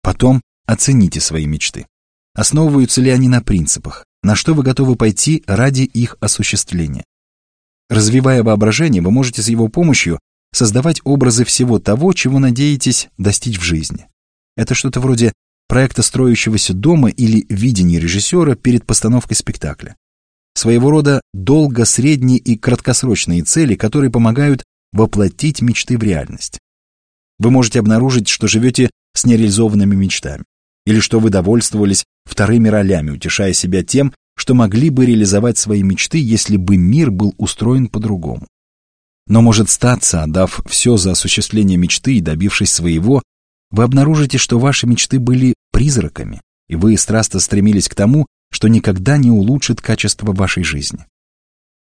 Потом оцените свои мечты. Основываются ли они на принципах? На что вы готовы пойти ради их осуществления? Развивая воображение, вы можете с его помощью создавать образы всего того, чего надеетесь достичь в жизни. Это что-то вроде проекта строящегося дома или видения режиссера перед постановкой спектакля своего рода долго-, средние и краткосрочные цели, которые помогают воплотить мечты в реальность. Вы можете обнаружить, что живете с нереализованными мечтами, или что вы довольствовались вторыми ролями, утешая себя тем, что могли бы реализовать свои мечты, если бы мир был устроен по-другому. Но может статься, отдав все за осуществление мечты и добившись своего, вы обнаружите, что ваши мечты были призраками, и вы страстно стремились к тому, что никогда не улучшит качество вашей жизни.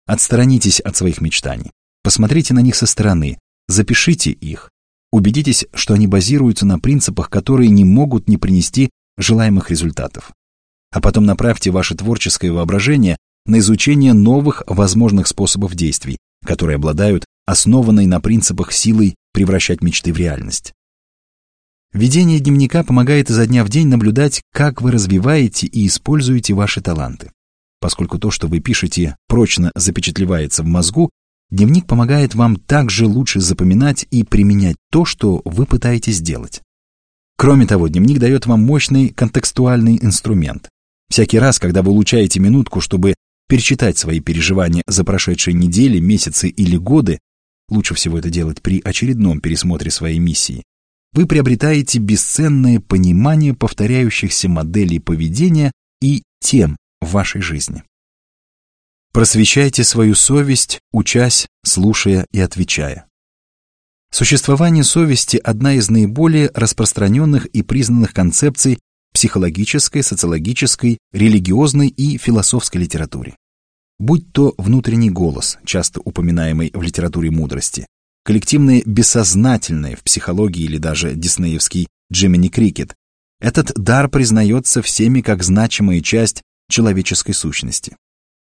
Отсторонитесь от своих мечтаний, посмотрите на них со стороны, запишите их, убедитесь, что они базируются на принципах, которые не могут не принести желаемых результатов. А потом направьте ваше творческое воображение на изучение новых возможных способов действий, которые обладают основанной на принципах силой превращать мечты в реальность. Ведение дневника помогает изо дня в день наблюдать, как вы развиваете и используете ваши таланты. Поскольку то, что вы пишете, прочно запечатлевается в мозгу, дневник помогает вам также лучше запоминать и применять то, что вы пытаетесь сделать. Кроме того, дневник дает вам мощный контекстуальный инструмент. Всякий раз, когда вы улучшаете минутку, чтобы перечитать свои переживания за прошедшие недели, месяцы или годы, лучше всего это делать при очередном пересмотре своей миссии, вы приобретаете бесценное понимание повторяющихся моделей поведения и тем в вашей жизни. Просвещайте свою совесть, учась, слушая и отвечая. Существование совести – одна из наиболее распространенных и признанных концепций психологической, социологической, религиозной и философской литературе. Будь то внутренний голос, часто упоминаемый в литературе мудрости, коллективное бессознательное в психологии или даже диснеевский Джимини Крикет. Этот дар признается всеми как значимая часть человеческой сущности.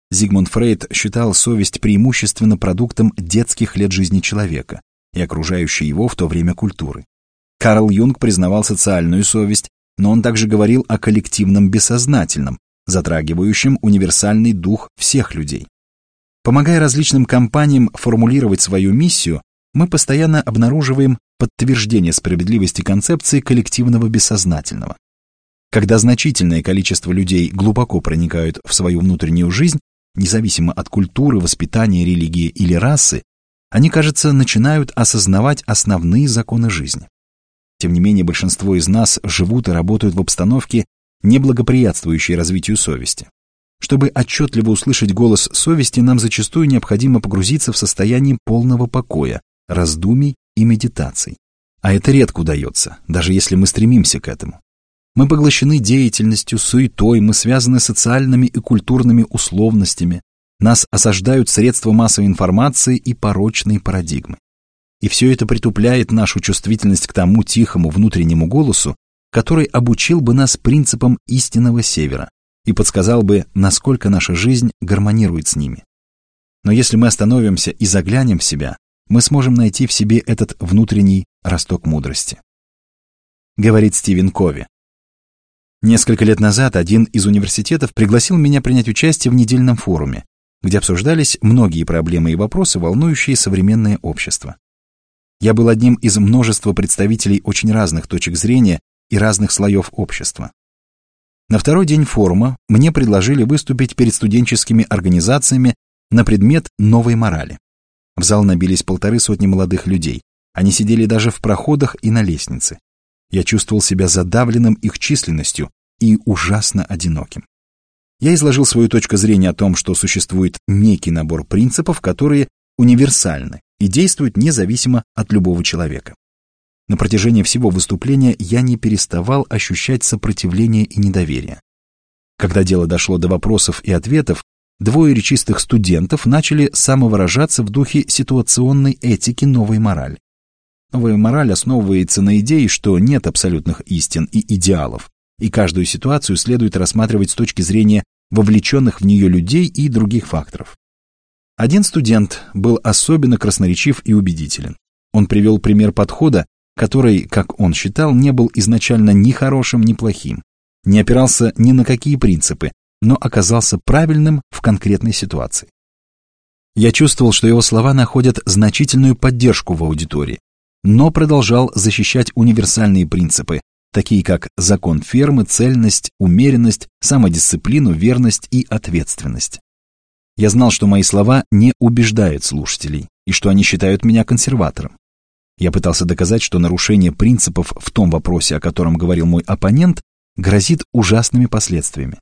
Зигмунд Фрейд считал совесть преимущественно продуктом детских лет жизни человека и окружающей его в то время культуры. Карл Юнг признавал социальную совесть, но он также говорил о коллективном бессознательном, затрагивающем универсальный дух всех людей. Помогая различным компаниям формулировать свою миссию, мы постоянно обнаруживаем подтверждение справедливости концепции коллективного бессознательного. Когда значительное количество людей глубоко проникают в свою внутреннюю жизнь, независимо от культуры, воспитания, религии или расы, они, кажется, начинают осознавать основные законы жизни. Тем не менее, большинство из нас живут и работают в обстановке, неблагоприятствующей развитию совести. Чтобы отчетливо услышать голос совести, нам зачастую необходимо погрузиться в состояние полного покоя, раздумий и медитаций. А это редко удается, даже если мы стремимся к этому. Мы поглощены деятельностью, суетой, мы связаны социальными и культурными условностями, нас осаждают средства массовой информации и порочные парадигмы. И все это притупляет нашу чувствительность к тому тихому внутреннему голосу, который обучил бы нас принципам истинного севера и подсказал бы, насколько наша жизнь гармонирует с ними. Но если мы остановимся и заглянем в себя, мы сможем найти в себе этот внутренний росток мудрости. Говорит Стивен Кови. Несколько лет назад один из университетов пригласил меня принять участие в недельном форуме, где обсуждались многие проблемы и вопросы, волнующие современное общество. Я был одним из множества представителей очень разных точек зрения и разных слоев общества. На второй день форума мне предложили выступить перед студенческими организациями на предмет новой морали. В зал набились полторы сотни молодых людей. Они сидели даже в проходах и на лестнице. Я чувствовал себя задавленным их численностью и ужасно одиноким. Я изложил свою точку зрения о том, что существует некий набор принципов, которые универсальны и действуют независимо от любого человека. На протяжении всего выступления я не переставал ощущать сопротивление и недоверие. Когда дело дошло до вопросов и ответов, двое речистых студентов начали самовыражаться в духе ситуационной этики новой морали. Новая мораль основывается на идее, что нет абсолютных истин и идеалов, и каждую ситуацию следует рассматривать с точки зрения вовлеченных в нее людей и других факторов. Один студент был особенно красноречив и убедителен. Он привел пример подхода, который, как он считал, не был изначально ни хорошим, ни плохим, не опирался ни на какие принципы, но оказался правильным в конкретной ситуации. Я чувствовал, что его слова находят значительную поддержку в аудитории, но продолжал защищать универсальные принципы, такие как закон фермы, цельность, умеренность, самодисциплину, верность и ответственность. Я знал, что мои слова не убеждают слушателей и что они считают меня консерватором. Я пытался доказать, что нарушение принципов в том вопросе, о котором говорил мой оппонент, грозит ужасными последствиями.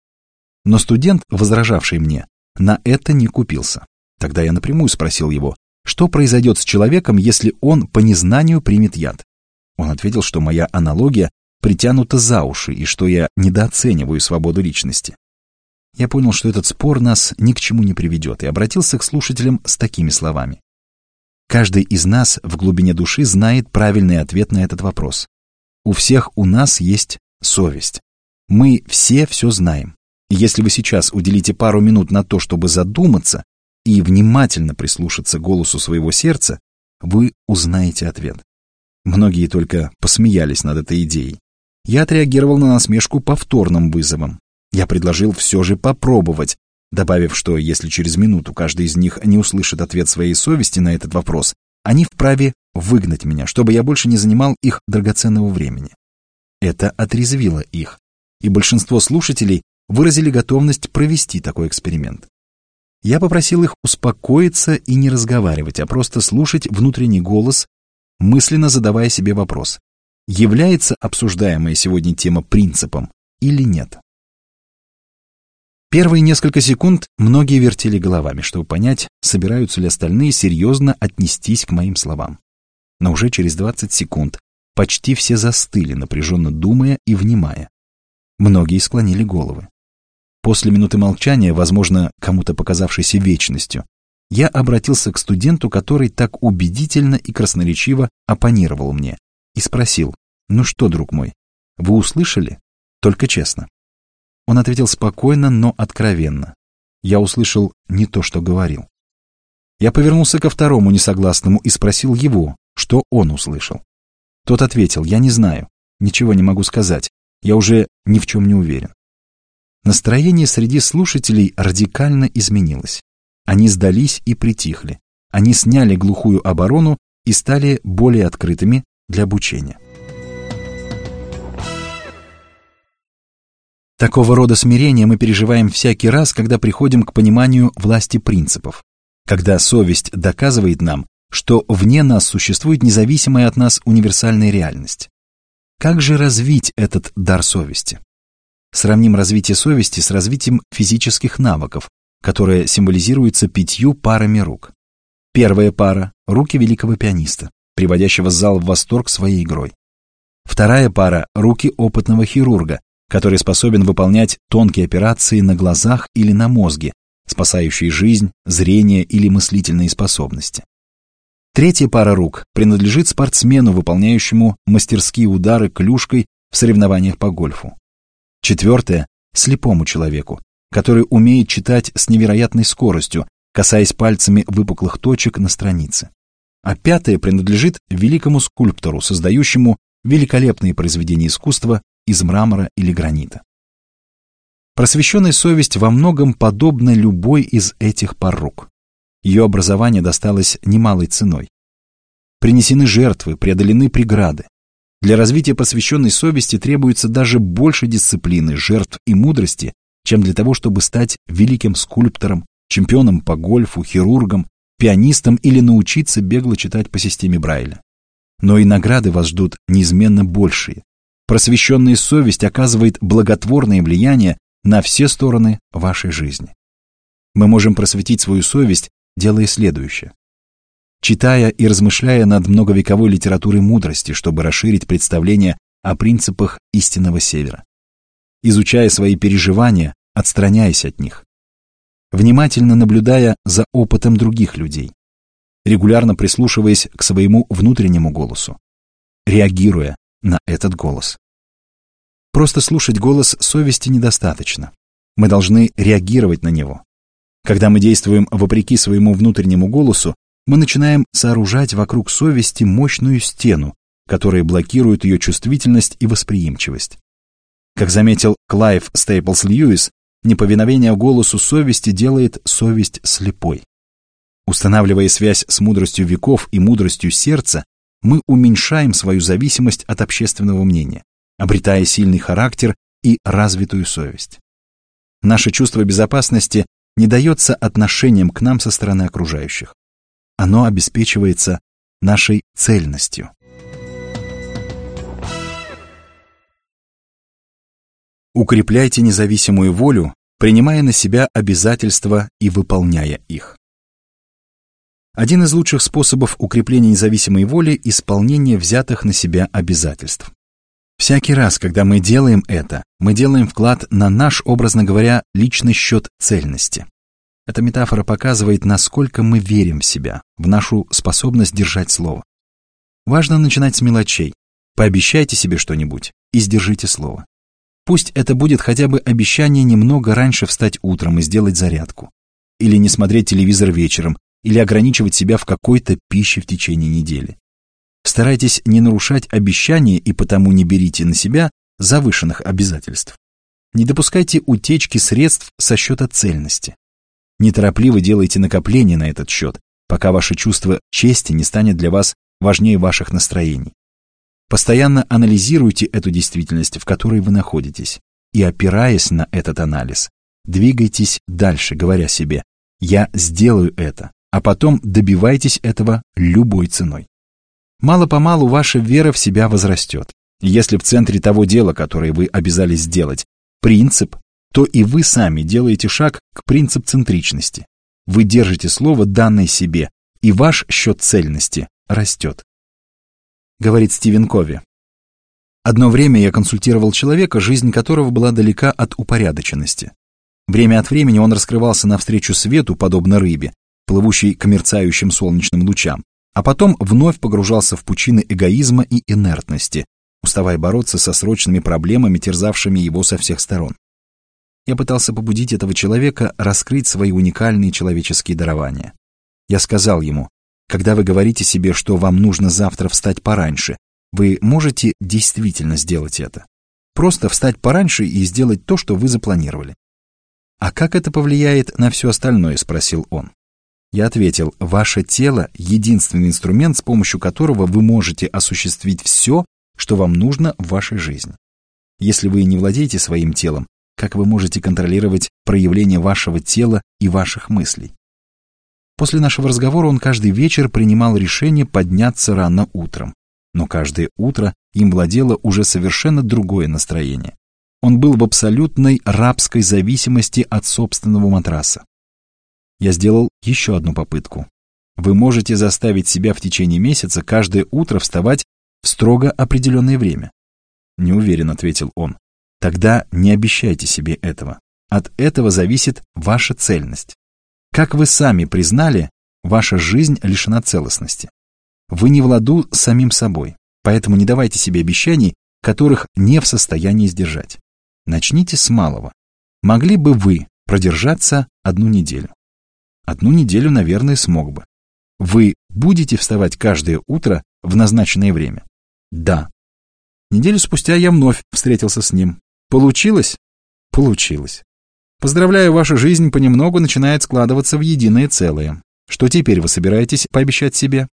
Но студент, возражавший мне, на это не купился. Тогда я напрямую спросил его, что произойдет с человеком, если он по незнанию примет яд. Он ответил, что моя аналогия притянута за уши и что я недооцениваю свободу личности. Я понял, что этот спор нас ни к чему не приведет, и обратился к слушателям с такими словами. Каждый из нас в глубине души знает правильный ответ на этот вопрос. У всех у нас есть совесть. Мы все все знаем. Если вы сейчас уделите пару минут на то, чтобы задуматься и внимательно прислушаться голосу своего сердца, вы узнаете ответ. Многие только посмеялись над этой идеей. Я отреагировал на насмешку повторным вызовом. Я предложил все же попробовать, добавив, что если через минуту каждый из них не услышит ответ своей совести на этот вопрос, они вправе выгнать меня, чтобы я больше не занимал их драгоценного времени. Это отрезвило их, и большинство слушателей выразили готовность провести такой эксперимент. Я попросил их успокоиться и не разговаривать, а просто слушать внутренний голос, мысленно задавая себе вопрос, является обсуждаемая сегодня тема принципом или нет. Первые несколько секунд многие вертели головами, чтобы понять, собираются ли остальные серьезно отнестись к моим словам. Но уже через 20 секунд почти все застыли, напряженно думая и внимая. Многие склонили головы. После минуты молчания, возможно, кому-то показавшейся вечностью, я обратился к студенту, который так убедительно и красноречиво оппонировал мне, и спросил, «Ну что, друг мой, вы услышали? Только честно». Он ответил спокойно, но откровенно. Я услышал не то, что говорил. Я повернулся ко второму несогласному и спросил его, что он услышал. Тот ответил, я не знаю, ничего не могу сказать, я уже ни в чем не уверен. Настроение среди слушателей радикально изменилось. Они сдались и притихли. Они сняли глухую оборону и стали более открытыми для обучения. Такого рода смирение мы переживаем всякий раз, когда приходим к пониманию власти принципов, когда совесть доказывает нам, что вне нас существует независимая от нас универсальная реальность. Как же развить этот дар совести? Сравним развитие совести с развитием физических навыков, которое символизируется пятью парами рук. Первая пара – руки великого пианиста, приводящего зал в восторг своей игрой. Вторая пара – руки опытного хирурга, который способен выполнять тонкие операции на глазах или на мозге, спасающие жизнь, зрение или мыслительные способности. Третья пара рук принадлежит спортсмену, выполняющему мастерские удары клюшкой в соревнованиях по гольфу. Четвертая – слепому человеку, который умеет читать с невероятной скоростью, касаясь пальцами выпуклых точек на странице. А пятая принадлежит великому скульптору, создающему великолепные произведения искусства из мрамора или гранита. Просвещенная совесть во многом подобна любой из этих порук. Ее образование досталось немалой ценой. Принесены жертвы, преодолены преграды. Для развития посвященной совести требуется даже больше дисциплины, жертв и мудрости, чем для того, чтобы стать великим скульптором, чемпионом по гольфу, хирургом, пианистом или научиться бегло читать по системе Брайля. Но и награды вас ждут неизменно большие. Просвещенная совесть оказывает благотворное влияние на все стороны вашей жизни. Мы можем просветить свою совесть, делая следующее. Читая и размышляя над многовековой литературой мудрости, чтобы расширить представление о принципах истинного севера. Изучая свои переживания, отстраняясь от них. Внимательно наблюдая за опытом других людей. Регулярно прислушиваясь к своему внутреннему голосу. Реагируя на этот голос. Просто слушать голос совести недостаточно. Мы должны реагировать на него. Когда мы действуем вопреки своему внутреннему голосу, мы начинаем сооружать вокруг совести мощную стену, которая блокирует ее чувствительность и восприимчивость. Как заметил Клайв Стейплс Льюис, неповиновение голосу совести делает совесть слепой. Устанавливая связь с мудростью веков и мудростью сердца, мы уменьшаем свою зависимость от общественного мнения, обретая сильный характер и развитую совесть. Наше чувство безопасности не дается отношением к нам со стороны окружающих. Оно обеспечивается нашей цельностью. Укрепляйте независимую волю, принимая на себя обязательства и выполняя их. Один из лучших способов укрепления независимой воли – исполнение взятых на себя обязательств. Всякий раз, когда мы делаем это, мы делаем вклад на наш, образно говоря, личный счет цельности. Эта метафора показывает, насколько мы верим в себя, в нашу способность держать слово. Важно начинать с мелочей. Пообещайте себе что-нибудь и сдержите слово. Пусть это будет хотя бы обещание немного раньше встать утром и сделать зарядку. Или не смотреть телевизор вечером, или ограничивать себя в какой-то пище в течение недели. Старайтесь не нарушать обещания и потому не берите на себя завышенных обязательств. Не допускайте утечки средств со счета цельности. Неторопливо делайте накопления на этот счет, пока ваше чувство чести не станет для вас важнее ваших настроений. Постоянно анализируйте эту действительность, в которой вы находитесь, и опираясь на этот анализ, двигайтесь дальше, говоря себе «я сделаю это», а потом добивайтесь этого любой ценой. Мало-помалу ваша вера в себя возрастет. Если в центре того дела, которое вы обязались сделать, принцип, то и вы сами делаете шаг к принцип-центричности. Вы держите слово, данное себе, и ваш счет цельности растет. Говорит Стивен Кови. Одно время я консультировал человека, жизнь которого была далека от упорядоченности. Время от времени он раскрывался навстречу свету, подобно рыбе, плывущий к мерцающим солнечным лучам, а потом вновь погружался в пучины эгоизма и инертности, уставая бороться со срочными проблемами, терзавшими его со всех сторон. Я пытался побудить этого человека раскрыть свои уникальные человеческие дарования. Я сказал ему, когда вы говорите себе, что вам нужно завтра встать пораньше, вы можете действительно сделать это. Просто встать пораньше и сделать то, что вы запланировали. «А как это повлияет на все остальное?» – спросил он. Я ответил, ваше тело – единственный инструмент, с помощью которого вы можете осуществить все, что вам нужно в вашей жизни. Если вы не владеете своим телом, как вы можете контролировать проявление вашего тела и ваших мыслей? После нашего разговора он каждый вечер принимал решение подняться рано утром, но каждое утро им владело уже совершенно другое настроение. Он был в абсолютной рабской зависимости от собственного матраса. Я сделал еще одну попытку. Вы можете заставить себя в течение месяца каждое утро вставать в строго определенное время. Не уверен, ответил он. Тогда не обещайте себе этого. От этого зависит ваша цельность. Как вы сами признали, ваша жизнь лишена целостности. Вы не в ладу с самим собой, поэтому не давайте себе обещаний, которых не в состоянии сдержать. Начните с малого. Могли бы вы продержаться одну неделю? Одну неделю, наверное, смог бы. Вы будете вставать каждое утро в назначенное время? Да. Неделю спустя я вновь встретился с ним. Получилось? Получилось. Поздравляю, ваша жизнь понемногу начинает складываться в единое целое. Что теперь вы собираетесь пообещать себе?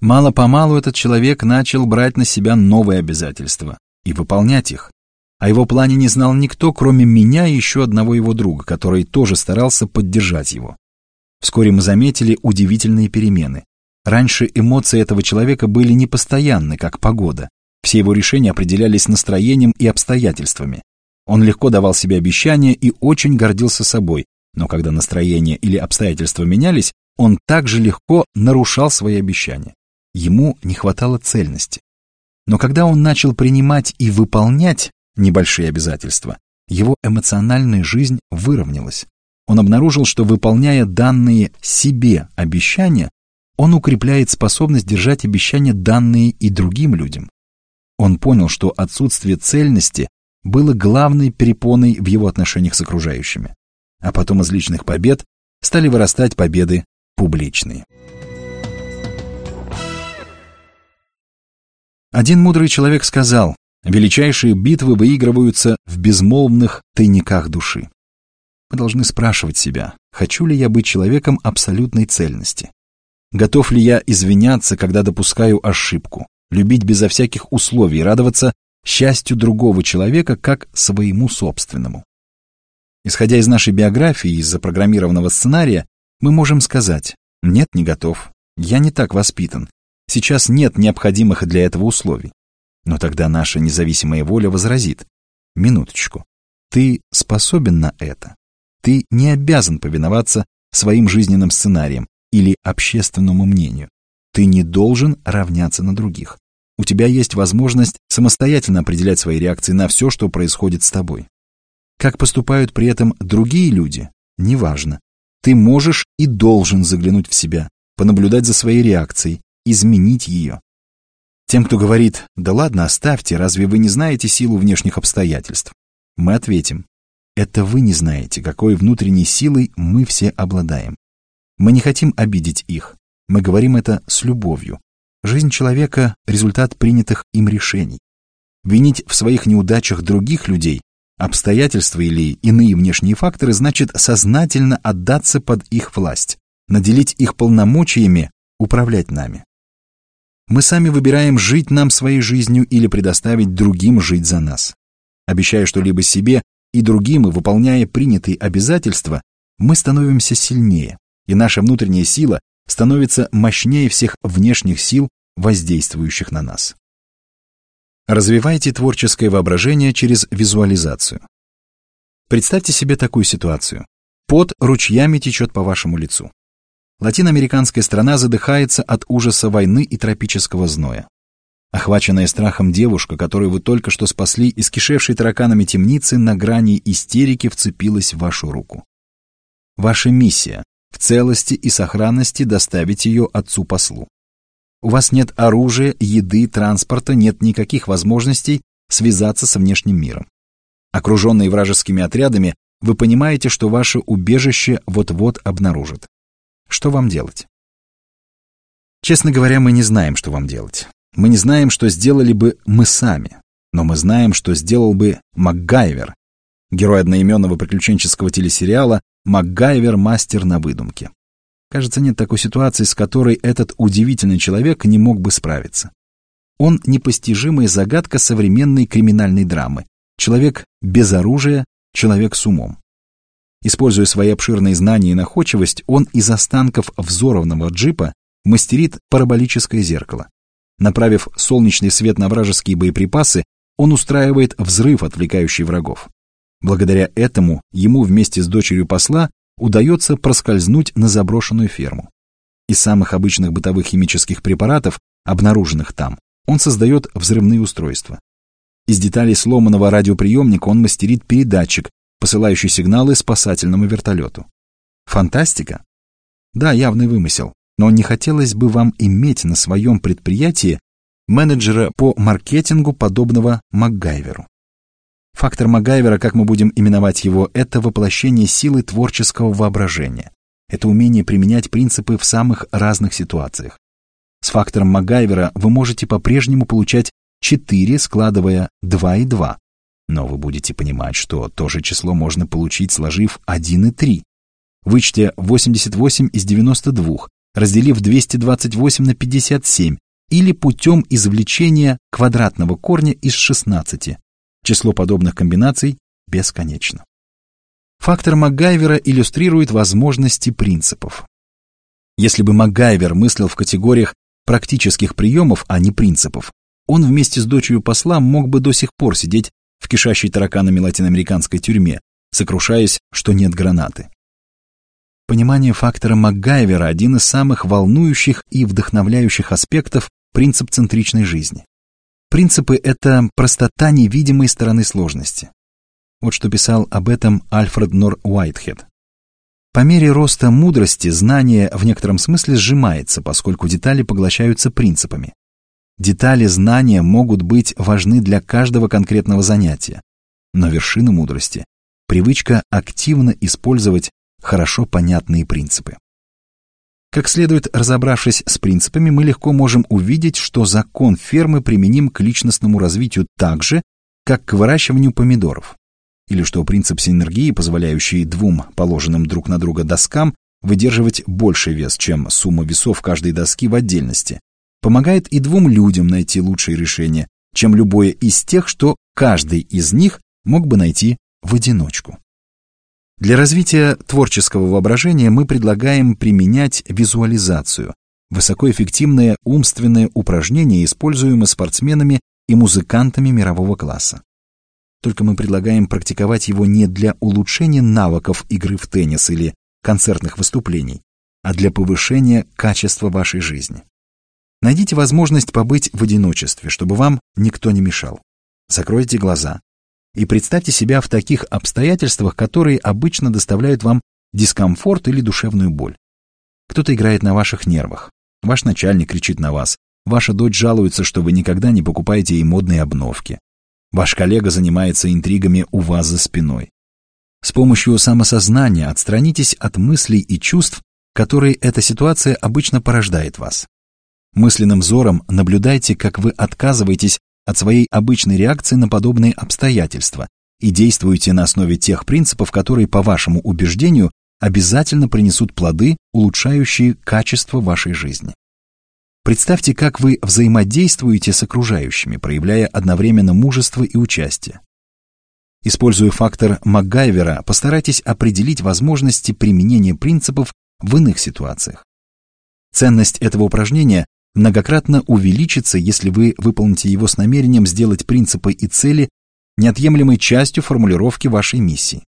Мало-помалу этот человек начал брать на себя новые обязательства и выполнять их. О его плане не знал никто, кроме меня и еще одного его друга, который тоже старался поддержать его. Вскоре мы заметили удивительные перемены. Раньше эмоции этого человека были непостоянны, как погода. Все его решения определялись настроением и обстоятельствами. Он легко давал себе обещания и очень гордился собой, но когда настроение или обстоятельства менялись, он также легко нарушал свои обещания. Ему не хватало цельности. Но когда он начал принимать и выполнять небольшие обязательства, его эмоциональная жизнь выровнялась. Он обнаружил, что выполняя данные себе обещания, он укрепляет способность держать обещания, данные и другим людям. Он понял, что отсутствие цельности было главной перепоной в его отношениях с окружающими. А потом из личных побед стали вырастать победы публичные. Один мудрый человек сказал, величайшие битвы выигрываются в безмолвных тайниках души. Мы должны спрашивать себя, хочу ли я быть человеком абсолютной цельности? Готов ли я извиняться, когда допускаю ошибку, любить безо всяких условий, радоваться счастью другого человека как своему собственному? Исходя из нашей биографии, из запрограммированного сценария, мы можем сказать «нет, не готов, я не так воспитан, сейчас нет необходимых для этого условий». Но тогда наша независимая воля возразит «минуточку, ты способен на это?» Ты не обязан повиноваться своим жизненным сценариям или общественному мнению. Ты не должен равняться на других. У тебя есть возможность самостоятельно определять свои реакции на все, что происходит с тобой. Как поступают при этом другие люди, неважно. Ты можешь и должен заглянуть в себя, понаблюдать за своей реакцией, изменить ее. Тем, кто говорит «да ладно, оставьте, разве вы не знаете силу внешних обстоятельств?» Мы ответим это вы не знаете, какой внутренней силой мы все обладаем. Мы не хотим обидеть их. Мы говорим это с любовью. Жизнь человека — результат принятых им решений. Винить в своих неудачах других людей, обстоятельства или иные внешние факторы значит сознательно отдаться под их власть, наделить их полномочиями управлять нами. Мы сами выбираем жить нам своей жизнью или предоставить другим жить за нас. Обещая что-либо себе, и другим, и выполняя принятые обязательства, мы становимся сильнее, и наша внутренняя сила становится мощнее всех внешних сил, воздействующих на нас. Развивайте творческое воображение через визуализацию. Представьте себе такую ситуацию. Пот ручьями течет по вашему лицу. Латиноамериканская страна задыхается от ужаса войны и тропического зноя. Охваченная страхом девушка, которую вы только что спасли из кишевшей тараканами темницы, на грани истерики вцепилась в вашу руку. Ваша миссия — в целости и сохранности доставить ее отцу-послу. У вас нет оружия, еды, транспорта, нет никаких возможностей связаться со внешним миром. Окруженные вражескими отрядами, вы понимаете, что ваше убежище вот-вот обнаружат. Что вам делать? Честно говоря, мы не знаем, что вам делать. Мы не знаем, что сделали бы мы сами, но мы знаем, что сделал бы МакГайвер, герой одноименного приключенческого телесериала «МакГайвер. Мастер на выдумке». Кажется, нет такой ситуации, с которой этот удивительный человек не мог бы справиться. Он непостижимая загадка современной криминальной драмы. Человек без оружия, человек с умом. Используя свои обширные знания и находчивость, он из останков взорванного джипа мастерит параболическое зеркало. Направив солнечный свет на вражеские боеприпасы, он устраивает взрыв, отвлекающий врагов. Благодаря этому ему вместе с дочерью посла удается проскользнуть на заброшенную ферму. Из самых обычных бытовых химических препаратов, обнаруженных там, он создает взрывные устройства. Из деталей сломанного радиоприемника он мастерит передатчик, посылающий сигналы спасательному вертолету. Фантастика? Да, явный вымысел но не хотелось бы вам иметь на своем предприятии менеджера по маркетингу, подобного МакГайверу. Фактор МакГайвера, как мы будем именовать его, это воплощение силы творческого воображения. Это умение применять принципы в самых разных ситуациях. С фактором МакГайвера вы можете по-прежнему получать 4, складывая 2 и 2. Но вы будете понимать, что то же число можно получить, сложив 1 и 3. Вычтя 88 из 92, разделив 228 на 57, или путем извлечения квадратного корня из 16. Число подобных комбинаций бесконечно. Фактор Макгайвера иллюстрирует возможности принципов. Если бы Макгайвер мыслил в категориях практических приемов, а не принципов, он вместе с дочерью посла мог бы до сих пор сидеть в кишащей тараканами латиноамериканской тюрьме, сокрушаясь, что нет гранаты. Понимание фактора МакГайвера – один из самых волнующих и вдохновляющих аспектов принцип-центричной жизни. Принципы – это простота невидимой стороны сложности. Вот что писал об этом Альфред Нор Уайтхед. По мере роста мудрости знание в некотором смысле сжимается, поскольку детали поглощаются принципами. Детали знания могут быть важны для каждого конкретного занятия, но вершина мудрости – привычка активно использовать хорошо понятные принципы. Как следует, разобравшись с принципами, мы легко можем увидеть, что закон фермы применим к личностному развитию так же, как к выращиванию помидоров. Или что принцип синергии, позволяющий двум положенным друг на друга доскам выдерживать больший вес, чем сумма весов каждой доски в отдельности, помогает и двум людям найти лучшее решение, чем любое из тех, что каждый из них мог бы найти в одиночку. Для развития творческого воображения мы предлагаем применять визуализацию, высокоэффективное умственное упражнение, используемое спортсменами и музыкантами мирового класса. Только мы предлагаем практиковать его не для улучшения навыков игры в теннис или концертных выступлений, а для повышения качества вашей жизни. Найдите возможность побыть в одиночестве, чтобы вам никто не мешал. Закройте глаза, и представьте себя в таких обстоятельствах, которые обычно доставляют вам дискомфорт или душевную боль. Кто-то играет на ваших нервах, ваш начальник кричит на вас, ваша дочь жалуется, что вы никогда не покупаете ей модные обновки, ваш коллега занимается интригами у вас за спиной. С помощью самосознания отстранитесь от мыслей и чувств, которые эта ситуация обычно порождает вас. Мысленным взором наблюдайте, как вы отказываетесь от своей обычной реакции на подобные обстоятельства и действуйте на основе тех принципов, которые, по вашему убеждению, обязательно принесут плоды, улучшающие качество вашей жизни. Представьте, как вы взаимодействуете с окружающими, проявляя одновременно мужество и участие. Используя фактор МакГайвера, постарайтесь определить возможности применения принципов в иных ситуациях. Ценность этого упражнения многократно увеличится, если вы выполните его с намерением сделать принципы и цели неотъемлемой частью формулировки вашей миссии.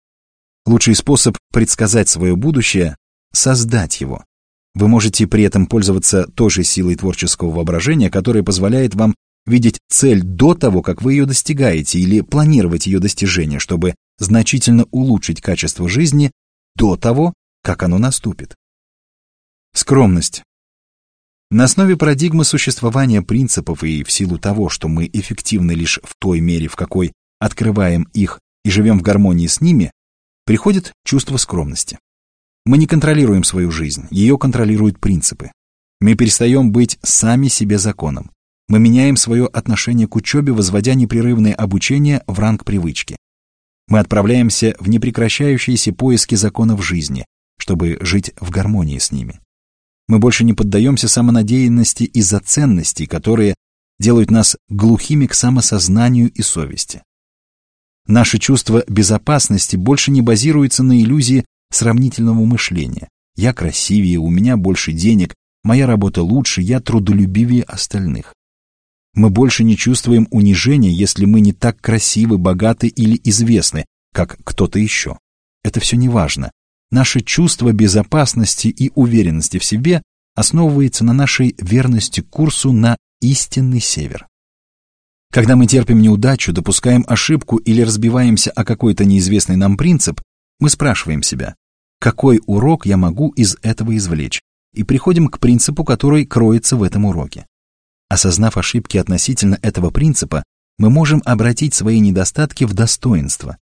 Лучший способ предсказать свое будущее – создать его. Вы можете при этом пользоваться той же силой творческого воображения, которая позволяет вам видеть цель до того, как вы ее достигаете, или планировать ее достижение, чтобы значительно улучшить качество жизни до того, как оно наступит. Скромность на основе парадигмы существования принципов и в силу того, что мы эффективны лишь в той мере, в какой открываем их и живем в гармонии с ними, приходит чувство скромности. Мы не контролируем свою жизнь, ее контролируют принципы. Мы перестаем быть сами себе законом. Мы меняем свое отношение к учебе, возводя непрерывное обучение в ранг привычки. Мы отправляемся в непрекращающиеся поиски законов жизни, чтобы жить в гармонии с ними. Мы больше не поддаемся самонадеянности из-за ценностей, которые делают нас глухими к самосознанию и совести. Наше чувство безопасности больше не базируется на иллюзии сравнительного мышления. Я красивее, у меня больше денег, моя работа лучше, я трудолюбивее остальных. Мы больше не чувствуем унижения, если мы не так красивы, богаты или известны, как кто-то еще. Это все не важно. Наше чувство безопасности и уверенности в себе основывается на нашей верности курсу на истинный север. Когда мы терпим неудачу, допускаем ошибку или разбиваемся о какой-то неизвестный нам принцип, мы спрашиваем себя, какой урок я могу из этого извлечь, и приходим к принципу, который кроется в этом уроке. Осознав ошибки относительно этого принципа, мы можем обратить свои недостатки в достоинство,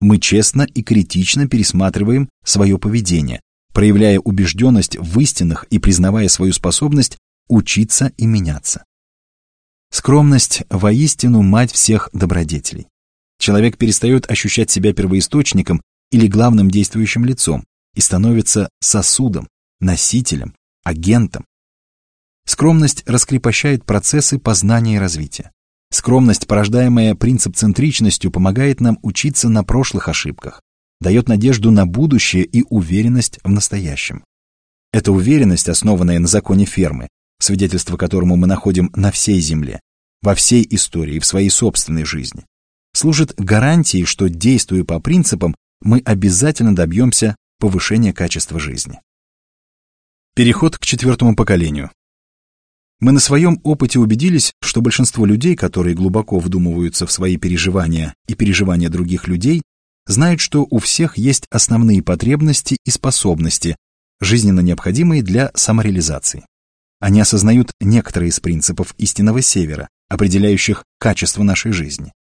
мы честно и критично пересматриваем свое поведение, проявляя убежденность в истинах и признавая свою способность учиться и меняться. Скромность воистину мать всех добродетелей. Человек перестает ощущать себя первоисточником или главным действующим лицом и становится сосудом, носителем, агентом. Скромность раскрепощает процессы познания и развития. Скромность, порождаемая принцип-центричностью, помогает нам учиться на прошлых ошибках, дает надежду на будущее и уверенность в настоящем. Эта уверенность, основанная на законе фермы, свидетельство которому мы находим на всей земле, во всей истории в своей собственной жизни, служит гарантией, что, действуя по принципам, мы обязательно добьемся повышения качества жизни. Переход к четвертому поколению. Мы на своем опыте убедились, что большинство людей, которые глубоко вдумываются в свои переживания и переживания других людей, знают, что у всех есть основные потребности и способности, жизненно необходимые для самореализации. Они осознают некоторые из принципов истинного севера, определяющих качество нашей жизни.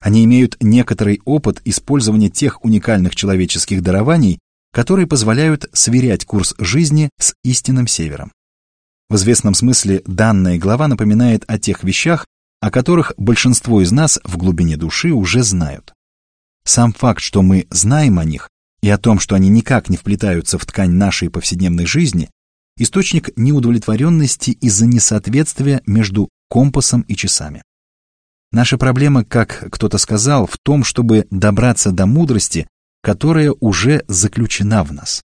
Они имеют некоторый опыт использования тех уникальных человеческих дарований, которые позволяют сверять курс жизни с истинным севером. В известном смысле данная глава напоминает о тех вещах, о которых большинство из нас в глубине души уже знают. Сам факт, что мы знаем о них, и о том, что они никак не вплетаются в ткань нашей повседневной жизни, источник неудовлетворенности из-за несоответствия между компасом и часами. Наша проблема, как кто-то сказал, в том, чтобы добраться до мудрости, которая уже заключена в нас.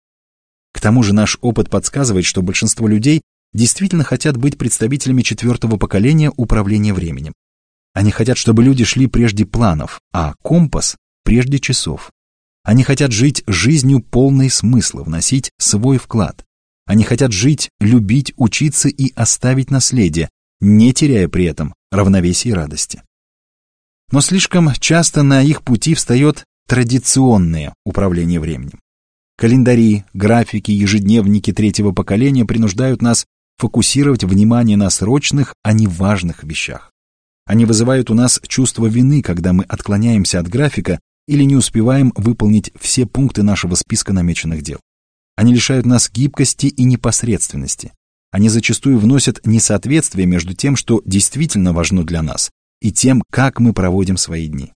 К тому же наш опыт подсказывает, что большинство людей действительно хотят быть представителями четвертого поколения управления временем. Они хотят, чтобы люди шли прежде планов, а компас – прежде часов. Они хотят жить жизнью полной смысла, вносить свой вклад. Они хотят жить, любить, учиться и оставить наследие, не теряя при этом равновесия и радости. Но слишком часто на их пути встает традиционное управление временем. Календари, графики, ежедневники третьего поколения принуждают нас фокусировать внимание на срочных, а не важных вещах. Они вызывают у нас чувство вины, когда мы отклоняемся от графика или не успеваем выполнить все пункты нашего списка намеченных дел. Они лишают нас гибкости и непосредственности. Они зачастую вносят несоответствие между тем, что действительно важно для нас, и тем, как мы проводим свои дни.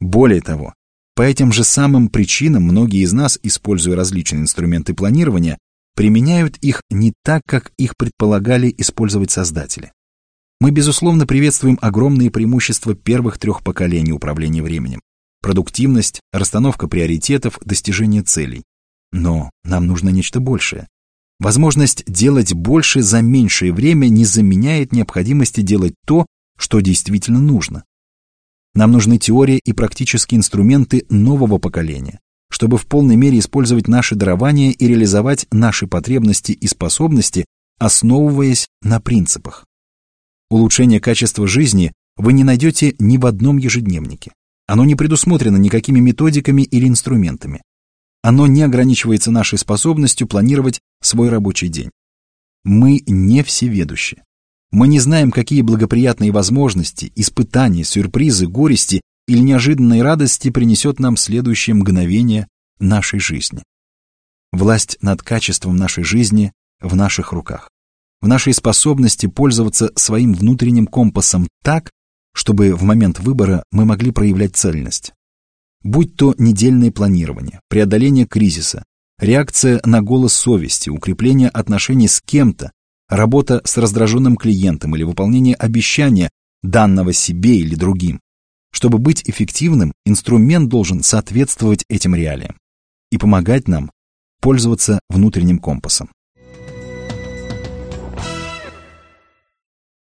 Более того, по этим же самым причинам многие из нас, используя различные инструменты планирования, применяют их не так, как их предполагали использовать создатели. Мы, безусловно, приветствуем огромные преимущества первых трех поколений управления временем. Продуктивность, расстановка приоритетов, достижение целей. Но нам нужно нечто большее. Возможность делать больше за меньшее время не заменяет необходимости делать то, что действительно нужно. Нам нужны теория и практические инструменты нового поколения, чтобы в полной мере использовать наши дарования и реализовать наши потребности и способности, основываясь на принципах. Улучшение качества жизни вы не найдете ни в одном ежедневнике. Оно не предусмотрено никакими методиками или инструментами. Оно не ограничивается нашей способностью планировать свой рабочий день. Мы не всеведущи. Мы не знаем, какие благоприятные возможности, испытания, сюрпризы, горести или неожиданной радости принесет нам следующее мгновение нашей жизни. Власть над качеством нашей жизни в наших руках, в нашей способности пользоваться своим внутренним компасом так, чтобы в момент выбора мы могли проявлять цельность. Будь то недельное планирование, преодоление кризиса, реакция на голос совести, укрепление отношений с кем-то, работа с раздраженным клиентом или выполнение обещания, данного себе или другим. Чтобы быть эффективным, инструмент должен соответствовать этим реалиям и помогать нам пользоваться внутренним компасом.